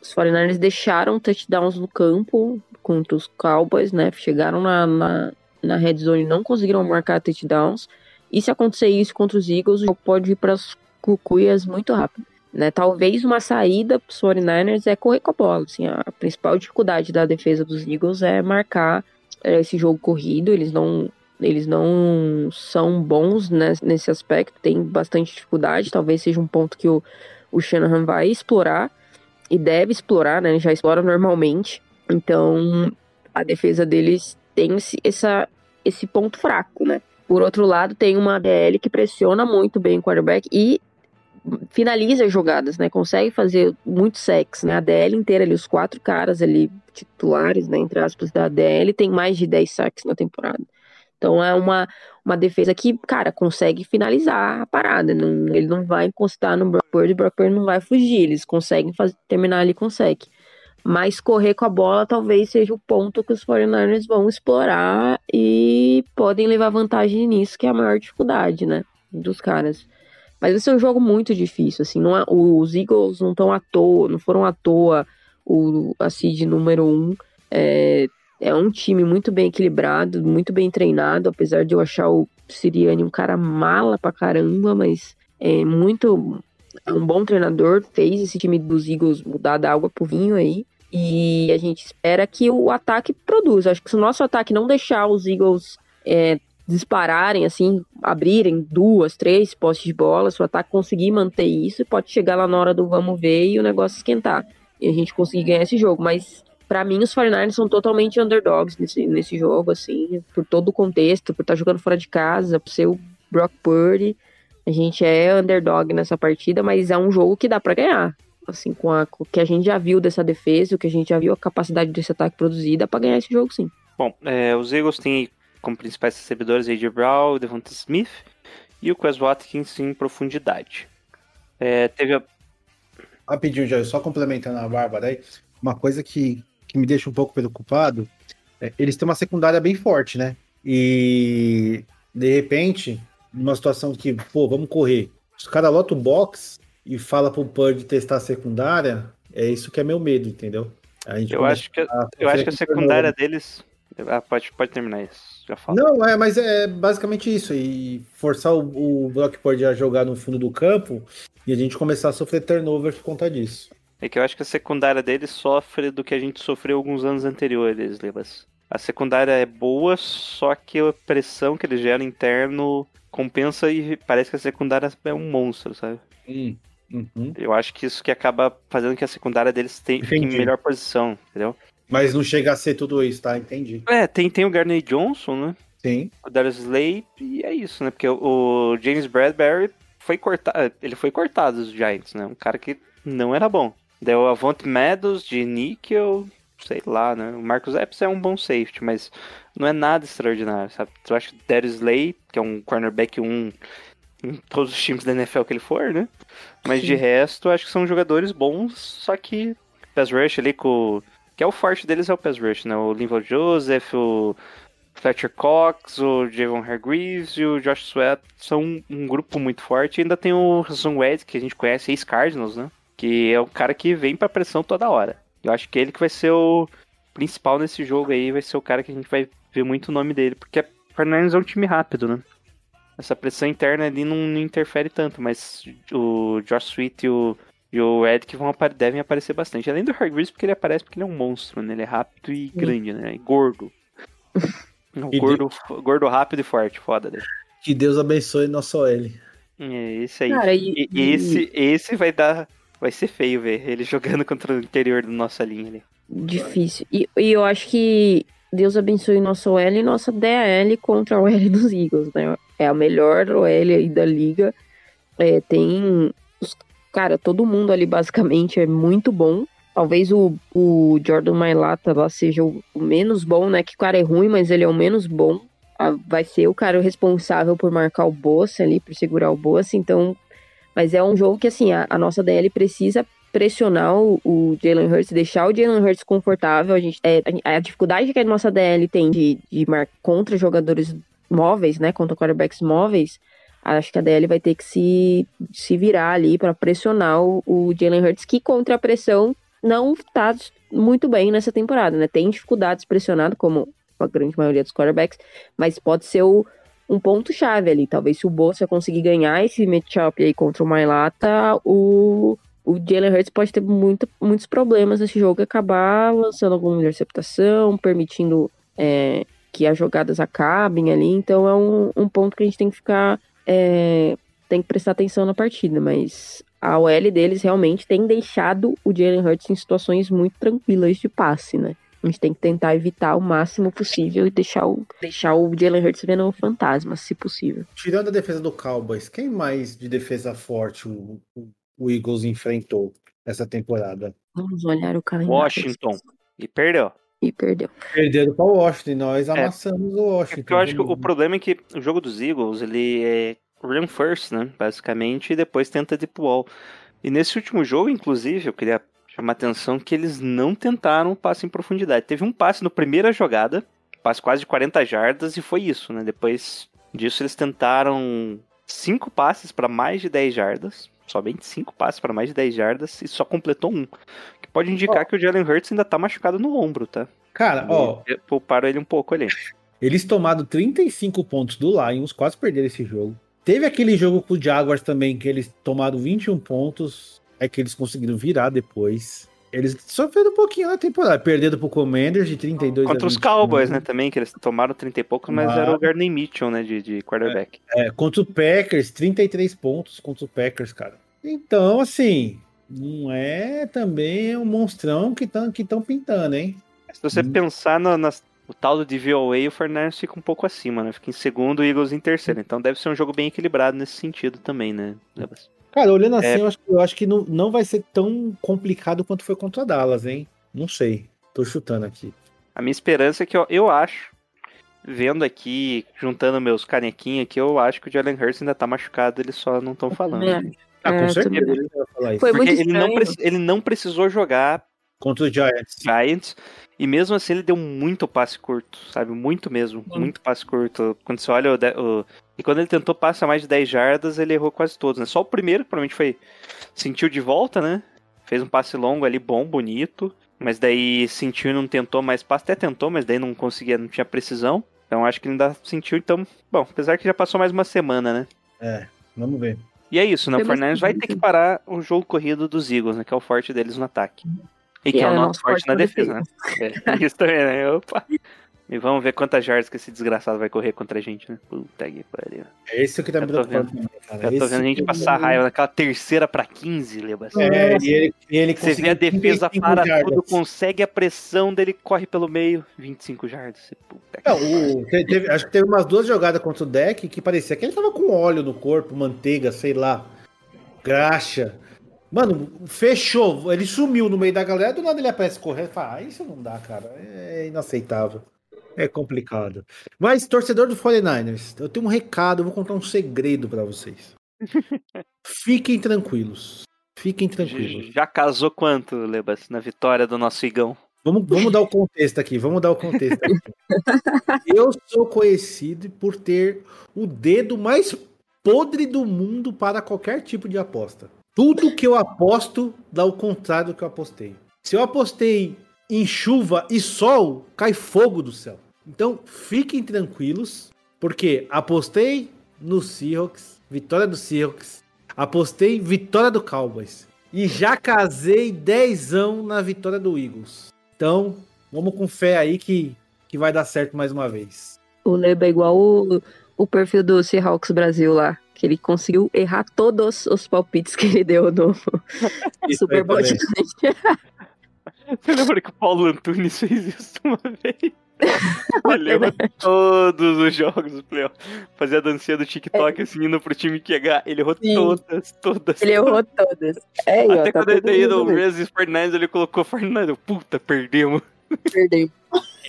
os 49ers deixaram touchdowns no campo contra os Cowboys, né? Chegaram na, na, na red zone não conseguiram marcar touchdowns. E se acontecer isso contra os Eagles, o jogo pode ir para as cucuias muito rápido. Né? Talvez uma saída para os 49ers é correr com a bola. Assim, a principal dificuldade da defesa dos Eagles é marcar é, esse jogo corrido. Eles não, eles não são bons né, nesse aspecto, tem bastante dificuldade. Talvez seja um ponto que o, o Shanahan vai explorar e deve explorar, né? Já explora normalmente. Então a defesa deles tem esse, essa, esse ponto fraco, né? Por outro lado, tem uma DL que pressiona muito bem o quarterback e finaliza jogadas, né? Consegue fazer muito sexo, né? A DL inteira ali, os quatro caras ali titulares, né, entre aspas, da DL tem mais de 10 saques na temporada. Então é uma, uma defesa que, cara, consegue finalizar a parada. Não, ele não vai encostar no Brock o Brock não vai fugir. Eles conseguem fazer, terminar ali com sec. Mas correr com a bola talvez seja o ponto que os 49ers vão explorar e podem levar vantagem nisso, que é a maior dificuldade, né, dos caras. Mas vai ser um jogo muito difícil, assim, não é, os Eagles não estão à toa, não foram à toa o, a seed número um. É, é um time muito bem equilibrado, muito bem treinado, apesar de eu achar o Siriani um cara mala pra caramba, mas é muito. É um bom treinador, fez esse time dos Eagles mudar da água pro vinho aí. E a gente espera que o ataque produza. Acho que se o nosso ataque não deixar os Eagles é, dispararem, assim, abrirem duas, três postes de bola, se o ataque conseguir manter isso, pode chegar lá na hora do vamos ver e o negócio esquentar. E a gente conseguir ganhar esse jogo. Mas para mim os 49ers são totalmente underdogs nesse, nesse jogo, assim, por todo o contexto, por estar tá jogando fora de casa, por ser o Brock Purdy. A gente é underdog nessa partida, mas é um jogo que dá para ganhar. Assim, com, a, com o que a gente já viu dessa defesa, o que a gente já viu a capacidade desse ataque produzir, dá pra ganhar esse jogo sim. Bom, é, os Eagles têm como principais recebedores A.J. Brown, Devonta Smith e o Quez Watkins em profundidade. É, teve a... Rapidinho, já só complementando a Bárbara aí, uma coisa que, que me deixa um pouco preocupado, é, eles têm uma secundária bem forte, né? E de repente, numa situação que, pô, vamos correr. Os caras lotam o box e fala pro Purdy testar a secundária, é isso que é meu medo, entendeu? eu acho que, eu acho que a secundária deles Ah, pode, pode terminar isso. Já. Não, é, mas é basicamente isso. E forçar o, o Brockport a jogar no fundo do campo e a gente começar a sofrer turnover por conta disso. É que eu acho que a secundária dele sofre do que a gente sofreu alguns anos anteriores, Lebas. A secundária é boa, só que a pressão que ele gera interno compensa e parece que a secundária é um monstro, sabe? Uhum. Eu acho que isso que acaba fazendo que a secundária deles tem, fique em melhor posição, entendeu? Mas não chega a ser tudo isso, tá? Entendi. É, tem, tem o Garney Johnson, né? Sim. O Darius Slay, e é isso, né? Porque o James Bradbury foi cortado. Ele foi cortado dos Giants, né? Um cara que não era bom. Daí o Avante Meadows de Nickel, sei lá, né? O Marcus Epps é um bom safety, mas não é nada extraordinário, sabe? Eu acho que o Darius Slay, que é um cornerback 1 em todos os times da NFL que ele for, né? Mas de resto, acho que são jogadores bons, só que pass rush ali com. Que é o forte deles é o pass rush, né? O Linval Joseph, o Fletcher Cox, o Javon Hargreaves e o Josh Sweat são um, um grupo muito forte. E ainda tem o Hassan Wed, que a gente conhece, ex-Cardinals, né? Que é o cara que vem pra pressão toda hora. Eu acho que ele que vai ser o principal nesse jogo aí, vai ser o cara que a gente vai ver muito o nome dele. Porque a 49ers é um time rápido, né? Essa pressão interna ali não, não interfere tanto, mas o Josh Sweet e o, e o Ed que vão devem aparecer bastante. Além do Hargreaves, porque ele aparece porque ele é um monstro, né? Ele é rápido e grande, né? E gordo. E gordo, gordo rápido e forte, foda dele. Que Deus abençoe nosso OL. É esse aí. Cara, e- E- e- esse, esse vai dar. Vai ser feio ver ele jogando contra o interior da nossa linha ali. Difícil. E, e eu acho que Deus abençoe nossa OL e nossa DAL contra a OL dos Eagles, né? É a melhor OL aí da liga. É, tem. Cara, todo mundo ali basicamente é muito bom. Talvez o, o Jordan Mailata lá seja o, menos bom, né? Que o cara é ruim, mas ele é o menos bom. Ah, vai ser o cara responsável por marcar o Bossa ali, por segurar o Bossa. Então, mas é um jogo que, assim, a, a nossa DL precisa pressionar o, o Jalen Hurts, deixar o Jalen Hurts confortável. A, gente, é, a, a dificuldade que a nossa DL tem de, de mar contra jogadores móveis, né? Contra quarterbacks móveis. Acho que a DL vai ter que se, se virar ali para pressionar o, o Jalen Hurts, que contra a pressão não tá muito bem nessa temporada, né? Tem dificuldades pressionado, como a grande maioria dos quarterbacks, mas pode ser o, um ponto-chave ali. Talvez se o Bolsa conseguir ganhar esse matchup aí contra o Mailata, o, o Jalen Hurts pode ter muito, muitos problemas nesse jogo e acabar lançando alguma interceptação, permitindo é, que as jogadas acabem ali. Então é um, um ponto que a gente tem que ficar. É, tem que prestar atenção na partida, mas a OL deles realmente tem deixado o Jalen Hurts em situações muito tranquilas de passe, né? A gente tem que tentar evitar o máximo possível e deixar o, deixar o Jalen Hurts vendo o fantasma, se possível. Tirando a defesa do Cowboys, quem mais de defesa forte o, o- o Eagles enfrentou essa temporada? Vamos olhar o calendário. Washington. E perdeu. E perdeu. Perderam para o Washington nós amassamos o É Washington. porque eu acho que o problema é que o jogo dos Eagles, ele é run first, né? Basicamente, e depois tenta deep ball. E nesse último jogo, inclusive, eu queria chamar a atenção que eles não tentaram o passe em profundidade. Teve um passe no primeira jogada, passe quase de 40 jardas, e foi isso, né? Depois disso, eles tentaram cinco passes para mais de 10 jardas. Somente cinco passes para mais de 10 jardas e só completou um. Pode indicar que o Jalen Hurts ainda tá machucado no ombro, tá? Cara, ó, E Pouparam ele um pouco ali. eles tomaram 35 pontos do Lions, quase perderam esse jogo. Teve aquele jogo com o Jaguars também, que eles tomaram 21 pontos, é que eles conseguiram virar depois. Eles sofreram um pouquinho na temporada, perdendo pro Commanders de 32 Contra os 21. Cowboys, né, também, que eles tomaram 30 e pouco, mas era o Gardner Mitchell, né, de, de quarterback. É, contra o Packers, 33 pontos contra o Packers, cara. Então, assim, não é também um monstrão que estão que tão pintando, hein? Se você Hum. pensar no, nas- o tal do DVOA, o Fernandes fica um pouco acima, né, fica em segundo, o Eagles em terceiro. Então deve ser um jogo bem equilibrado nesse sentido também, né, Lebas? Cara, olhando assim, É. eu acho, eu acho que não, não vai ser tão complicado quanto foi contra a Dallas, hein? Não sei. Tô chutando aqui. A minha esperança é que eu, eu acho, vendo aqui, juntando meus canequinhos aqui, eu acho que o Jalen Hurts ainda tá machucado, eles só não estão falando. É, Ah, É, com eu certeza ele vai falar isso. Foi Porque muito ele não, estranho. preci- ele não precisou jogar Contra o Giants. Giants. E mesmo assim ele deu muito passe curto, sabe? Muito mesmo. Sim. Muito passe curto. Quando você olha o, o- E quando ele tentou passar mais de 10 jardas, ele errou quase todos, né? Só o primeiro, que provavelmente foi. Sentiu de volta, né? Fez um passe longo ali, bom, bonito. Mas daí sentiu e não tentou mais passe. Até tentou, mas daí não conseguia, não tinha precisão. Então acho que ele ainda sentiu. Então, bom, apesar que já passou mais uma semana, né? É, vamos ver. E é isso, né? O Fernandes vai ter que parar o jogo corrido dos Eagles, né? Que é o forte deles no ataque. E que é, é o nosso forte forte na na defesa, né? É, isso também, né? Opa. E vamos ver quantas jardas que esse desgraçado vai correr contra a gente, né? Puta que pariu. É esse que tá me Eu tô preocupando também, cara. Já tô vendo a gente passar raiva naquela terceira pra 15, Lebas. É, e ele, e ele Você vê a defesa 35 para jardas. tudo, consegue a pressão dele, corre pelo meio, 25 jardas. Você, Puta que Não, o- te- teve- acho que teve umas duas jogadas contra o deck que parecia que ele tava com óleo no corpo, manteiga, sei lá, graxa. Mano, fechou. Ele sumiu no meio da galera, do nada ele aparece correndo. Fala, ah, isso não dá, cara. É inaceitável. É complicado. Mas, torcedor do 49ers, eu tenho um recado, eu vou contar um segredo pra vocês. Fiquem tranquilos. Fiquem tranquilos. Já casou quanto, Lebas, na vitória do nosso Igão? Vamos, vamos dar o contexto aqui, vamos dar o contexto aqui. Eu sou conhecido por ter o dedo mais podre do mundo para qualquer tipo de aposta. Tudo que eu aposto dá o contrário do que eu apostei. Se eu apostei em chuva e sol, cai fogo do céu. Então, fiquem tranquilos, porque apostei no Seahawks, vitória do Seahawks, apostei vitória do Cowboys e já casei dezão na vitória do Eagles. Então, vamos com fé aí que, que vai dar certo mais uma vez. O Leba é igual o, o perfil do Seahawks Brasil lá. Que ele conseguiu errar todos os palpites que ele deu no Super Bowl Você lembra que o Paulo Antunes fez isso uma vez? Ele errou todos os jogos do playoff. Fazia a dancinha do TikTok assim, indo pro time que ia. Ele errou Sim. todas, todas. Ele errou todas. É, ó, Até tá quando ele todo daí vendo. Reyes Fortnite, ele colocou Fortnite. Puta, perdemos. Perdeu.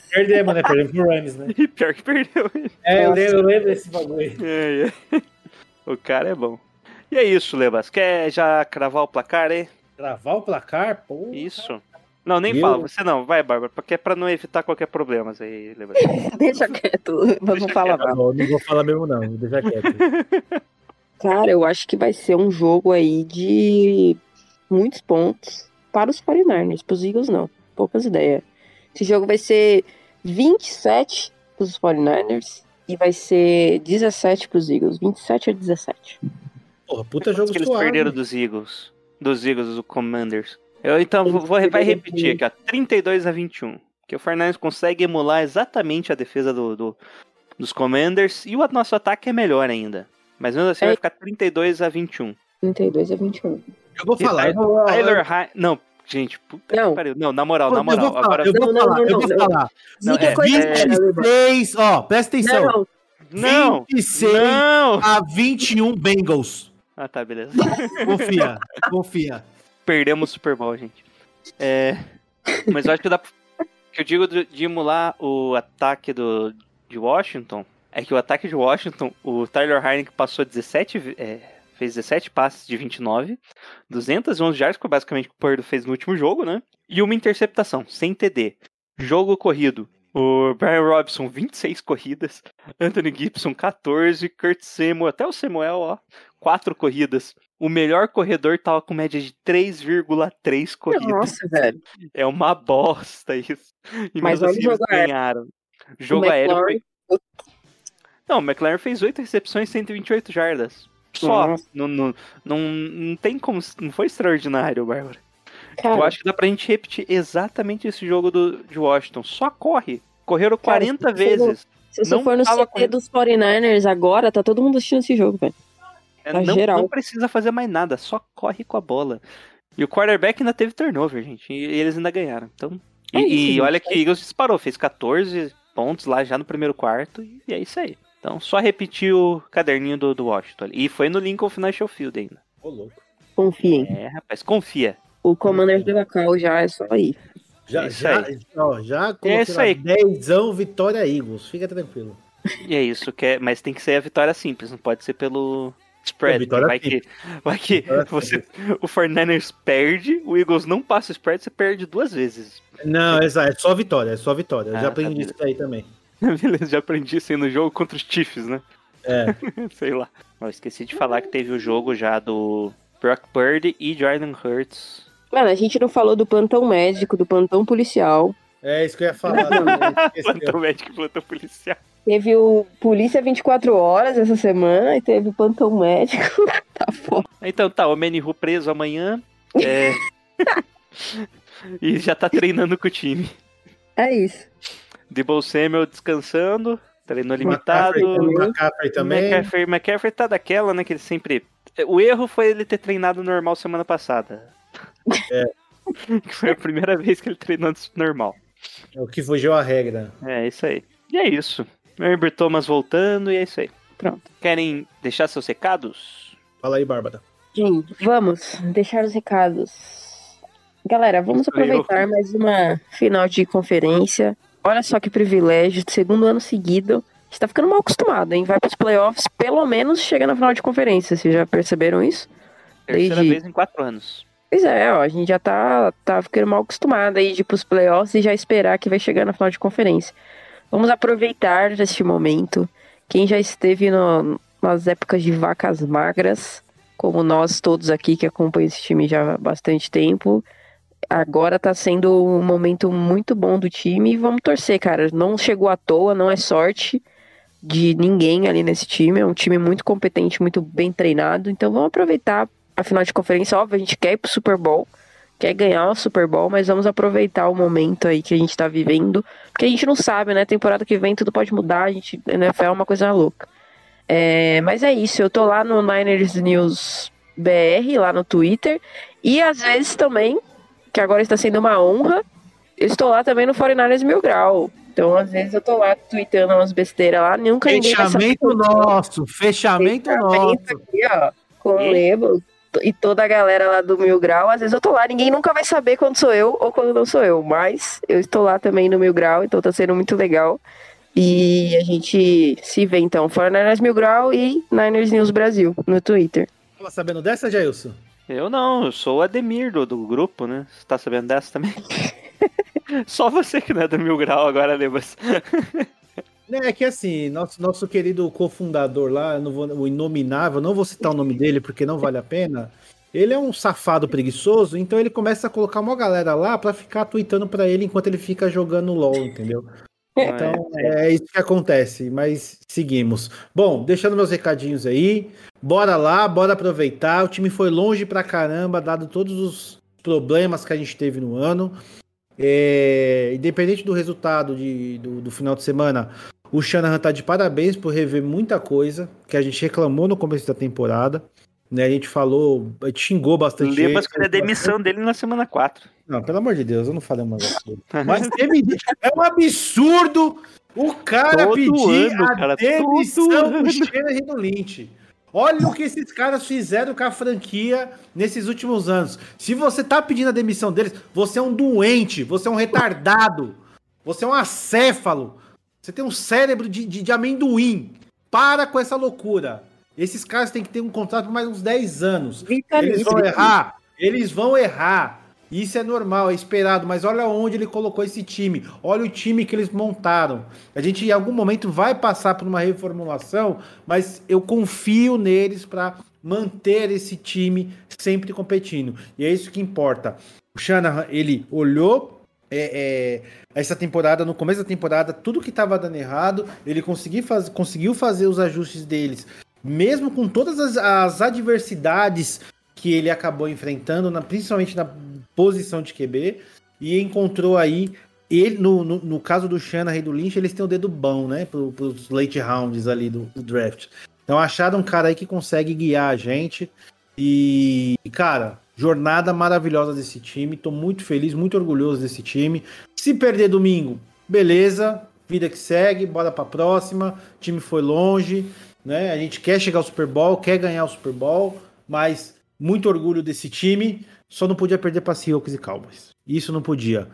Perdemos, né? Perdemos pro Rams, né? E pior que perdeu. É, eu lembro, eu lembro desse bagulho aí. É, é. O cara é bom. E é isso, Lebas. Quer já cravar o placar aí? Travar o placar, pô. Isso. Não, nem Eu- fala. Você não. Vai, Bárbara. Porque é pra não evitar qualquer problema aí, Lebas. Deixa quieto. Vamos falar Tá mal. bom, não vou falar mesmo, não. Vou deixar quieto. Cara, eu acho que vai ser um jogo aí de muitos pontos para os 49ers. Para os Eagles, não. Poucas ideias. Esse jogo vai ser 27 para os 49ers e vai ser 17 para os Eagles. 27 a 17. Porra, puta jogo que eles suave. perderam dos Eagles. Dos Eagles, do Commanders. Eu então vou, vou- vai repetir aqui, ó. 32 a 21. Que o Fernandes consegue emular exatamente a defesa do, do- dos Commanders. E o nosso ataque é melhor ainda. Mas mesmo assim É. vai ficar 32 a 21. 32 a 21. Eu vou E falar. Tyler- Eu vou, Tyler High. Não, gente, puta Não. que pariu. Não, na moral, eu, na eu moral. vou falar, Agora. eu vou Não, não, falar, não, eu vou não. falar. Não, é, coisa é- séria, Leba. 26, ó, presta atenção. Não, Não! 26 Não! a 21 Bengals. Ah, tá, beleza. Confia, confia. Perdemos o Super Bowl, gente. É, mas eu acho que dá. Que eu digo de, emular o ataque do, de Washington. É que o ataque de Washington, o Tyler Heineken passou 17. ve- é, fez 17 passes de 29. 211 yards, que basicamente o que o Purdy fez no último jogo, né? E uma interceptação, sem TD. Jogo corrido. O Brian Robson, 26 corridas. Anthony Gibson, 14. Kurt Samuel, até o Samuel, ó. 4 corridas. O melhor corredor tava com média de 3,3 corridas. Nossa, velho. É uma bosta isso. E Mas olha o assim eles jogo ganharam. O jogo O aéreo McLaurin- foi... Não, o McLaren fez 8 recepções, 128 jardas. Só. Não, não, não, não tem como. Não foi extraordinário, Bárbara. Cara, Eu acho que dá pra gente repetir exatamente esse jogo do, de Washington. Só corre. Correram Cara, 40 se você vezes. se você não for no CT dos 49ers agora, tá todo mundo assistindo esse jogo, velho. É, Tá não, geral. não precisa fazer mais nada, só corre com a bola. E o quarterback ainda teve turnover, gente. E, e eles ainda ganharam. Então. E, É isso, e olha que o Eagles disparou, fez 14 pontos lá já no primeiro quarto. E, é isso aí. Então, só repetir o caderninho do, do Washington. ali. E foi no Lincoln Financial Field ainda. Ô, louco. Confiem. É, rapaz, confia. O Commanders do Bacau já é só aí. Já, É isso já, aí. ó, já É isso aí. Dezão Vitória Eagles. Fica tranquilo. E é isso, que é, mas tem que ser a vitória simples, não pode ser pelo spread. É, vitória vai que, vai que Vitória você, o 49ers perde, o Eagles não passa o spread, você perde duas vezes. Não, exato, é só vitória, é só vitória. Eu Ah, já tá aprendi beleza. isso aí também. Beleza, já aprendi isso aí no jogo contra os Chiefs, né? É. Sei lá. Eu esqueci de falar que teve o jogo já do Brock Purdy e Jordan Hurts Mano, a gente não falou do plantão médico, do plantão policial. É isso que eu ia falar. Plantão médico e plantão policial. Teve o Polícia 24 Horas essa semana e teve o plantão médico. tá foda. Então tá, o Menihu preso amanhã. É... e já tá treinando com o time. É isso. Debo Samuel descansando, treinou limitado. McCaffrey também. McCaffrey também. McCaffrey, McCaffrey tá daquela, né? Que ele sempre. O erro foi ele ter treinado normal semana passada. É. que foi a primeira vez que ele treinou normal. É o que fugiu à regra. É, isso aí. E é isso. Herbert Thomas voltando e é isso aí. Pronto. Querem deixar seus recados? Fala aí, Bárbara. Gente, vamos deixar os recados. Galera, vamos aproveitar mais uma final de conferência. Olha só que privilégio, segundo ano seguido. A gente tá ficando mal acostumado, hein? Vai pros playoffs, pelo menos chega na final de conferência. Vocês já perceberam isso? Terceira Desde- vez em quatro anos. Pois é, ó, a gente já tá, tá ficando mal acostumado aí de ir pros playoffs e já esperar que vai chegar na final de conferência. Vamos aproveitar este momento. Quem já esteve no- nas épocas de vacas magras, como nós todos aqui que acompanham esse time já há bastante tempo, agora tá sendo um momento muito bom do time e vamos torcer, cara. Não chegou à toa, não é sorte de ninguém ali nesse time. É um time muito competente, muito bem treinado. Então vamos aproveitar a final de conferência. Óbvio, a gente quer ir pro Super Bowl, quer ganhar o Super Bowl, mas vamos aproveitar o momento aí que a gente tá vivendo. Porque a gente não sabe, né? Temporada que vem tudo pode mudar. A gente, NFL é uma coisa louca. É, mas é isso, eu tô lá no Niners News BR, lá no Twitter. E às vezes também, que agora está sendo uma honra, eu estou lá também no 49ers Mil Grau. Então, às vezes eu tô lá tweetando umas besteiras lá, nunca ninguém vai saber. Fechamento nosso. Fechamento nosso. Fechamento aqui, ó, com o E? E toda a galera lá do Mil Grau. Às vezes eu tô lá, ninguém nunca vai saber quando sou eu ou quando não sou eu, mas eu estou lá também no Mil Grau, então tá sendo muito legal. E a gente se vê então, fora Niners Mil Grau e Niners News Brasil no Twitter. Tava sabendo dessa, Jailson? Eu não, eu sou o Ademir do, do grupo, né? Você tá sabendo dessa também? Só você que não é do Mil Grau agora, Lebas. É que assim, nosso, nosso querido cofundador lá, não vou, o Inominável, não vou citar o nome dele porque não vale a pena. Ele é um safado preguiçoso, então ele começa a colocar uma galera lá pra ficar tweetando pra ele enquanto ele fica jogando LOL, entendeu? Então é isso que acontece, mas seguimos. Bom, deixando meus recadinhos aí, bora lá, bora aproveitar. O time foi longe pra caramba, dado todos os problemas que a gente teve no ano. É, independente do resultado de- do, do final de semana, o Shanahan tá de parabéns por rever muita coisa que a gente reclamou no começo da temporada. Né, a gente falou, a gente xingou bastante. Ele, queria a demissão dele na semana 4. Não, pelo amor de Deus, eu não falei uma. Mas teve, é um absurdo o cara Todo pedir ano, a cara, demissão do. Shanahan do Lynch. Olha o que esses caras fizeram com a franquia nesses últimos anos. Se você tá pedindo a demissão deles, você é um doente, você é um retardado, você é um acéfalo, você tem um cérebro de, de, de amendoim. Para com essa loucura. Esses caras têm que ter um contrato por mais uns 10 anos. Eles vão errar, eles vão errar. Isso é normal, é esperado, mas olha onde ele colocou esse time. Olha o time que eles montaram. A gente em algum momento vai passar por uma reformulação, mas eu confio neles para manter esse time sempre competindo. E é isso que importa. O Shanahan, ele olhou é, é, essa temporada, no começo da temporada, tudo que estava dando errado, ele conseguiu, faz, conseguiu fazer os ajustes deles, mesmo com todas as, as adversidades que ele acabou enfrentando, na- principalmente na posição de QB, e encontrou aí. Ele, no, no, no caso do Shanahan e do Lynch, eles têm o dedo bom, né? Para os late rounds ali do, do draft. Então acharam um cara aí que consegue guiar a gente. E, cara, jornada maravilhosa desse time. Tô muito feliz, muito orgulhoso desse time. Se perder domingo, beleza. Vida que segue, bora pra próxima. O time foi longe, né? A gente quer chegar ao Super Bowl, quer ganhar o Super Bowl, mas muito orgulho desse time. Só não podia perder para Seahawks e Cowboys. Isso não podia.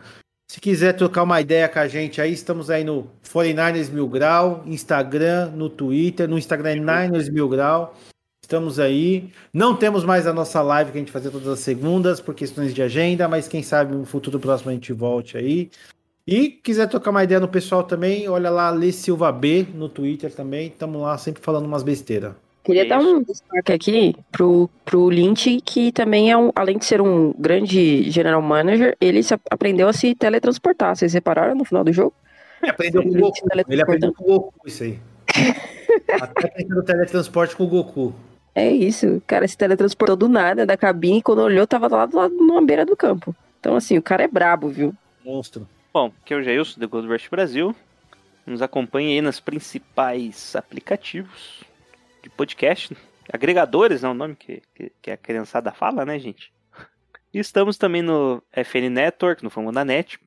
Se quiser trocar uma ideia com a gente aí, estamos aí no 49ers Mil Grau, Instagram, no Twitter, no Instagram é Niners Mil Grau. Estamos aí. Não temos mais a nossa live que a gente fazia todas as segundas por questões de agenda, mas quem sabe no futuro próximo a gente volte aí. E quiser trocar uma ideia no pessoal também, olha lá Lê Silva B no Twitter também. Estamos lá sempre falando umas besteiras. Queria dar um destaque aqui pro, pro Lynch, que também é um, além de ser um grande general manager, ele se, aprendeu a se teletransportar. Vocês repararam no final do jogo? Ele aprendeu com o Goku. Ele aprendeu com o Goku isso aí. Até tentando teletransporte com o Goku. É isso, o cara se teletransportou do nada da cabine e quando olhou tava lá do lado numa beira do campo. Então assim, o cara é brabo, viu? Monstro. Bom, aqui é o Jailson, do Gold Rush Brasil. Nos acompanhe aí nos principais aplicativos de podcast. Agregadores, não é o nome que, que, que a criançada fala, né, gente? E estamos também no FN Network, no Fórmula da Net.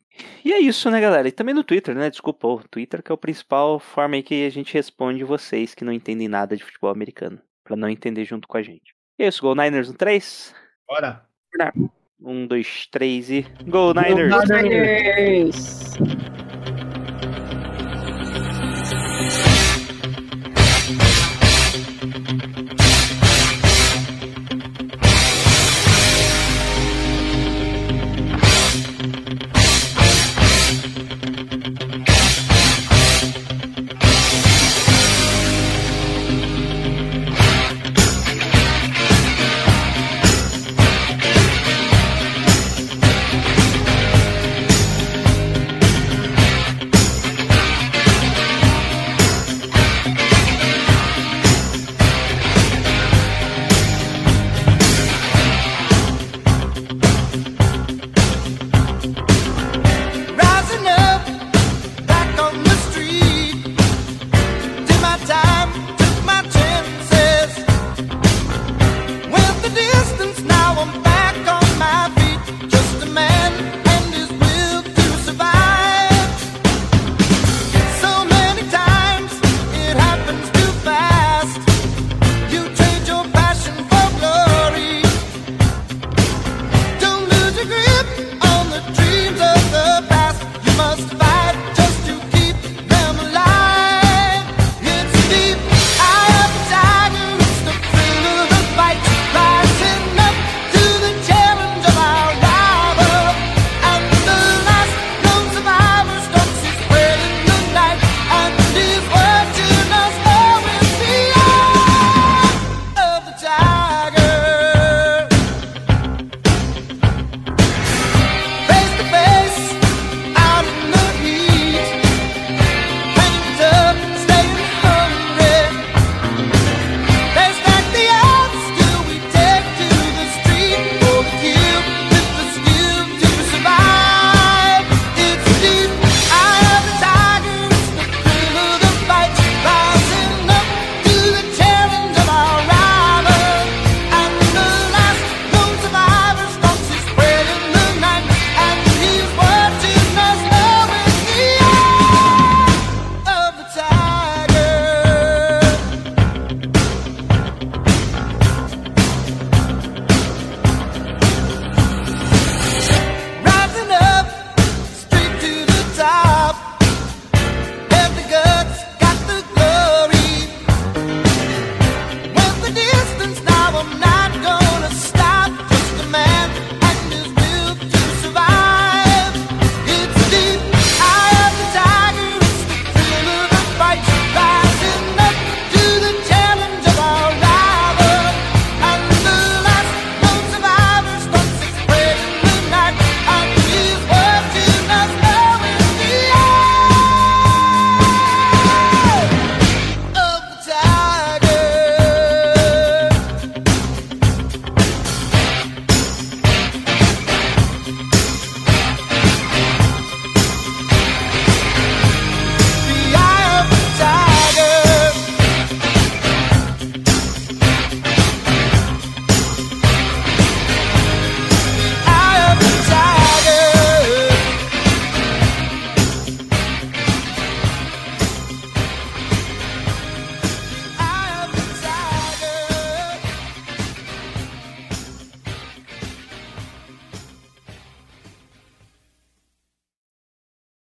E é isso, né, galera? E também no Twitter, né? Desculpa, o Twitter que é o principal forma aí que a gente responde vocês que não entendem nada de futebol americano. Pra não entender junto com a gente. E é isso, Go Niners no 3. Bora. 1, 2, 3 e. Go Niners! Niners!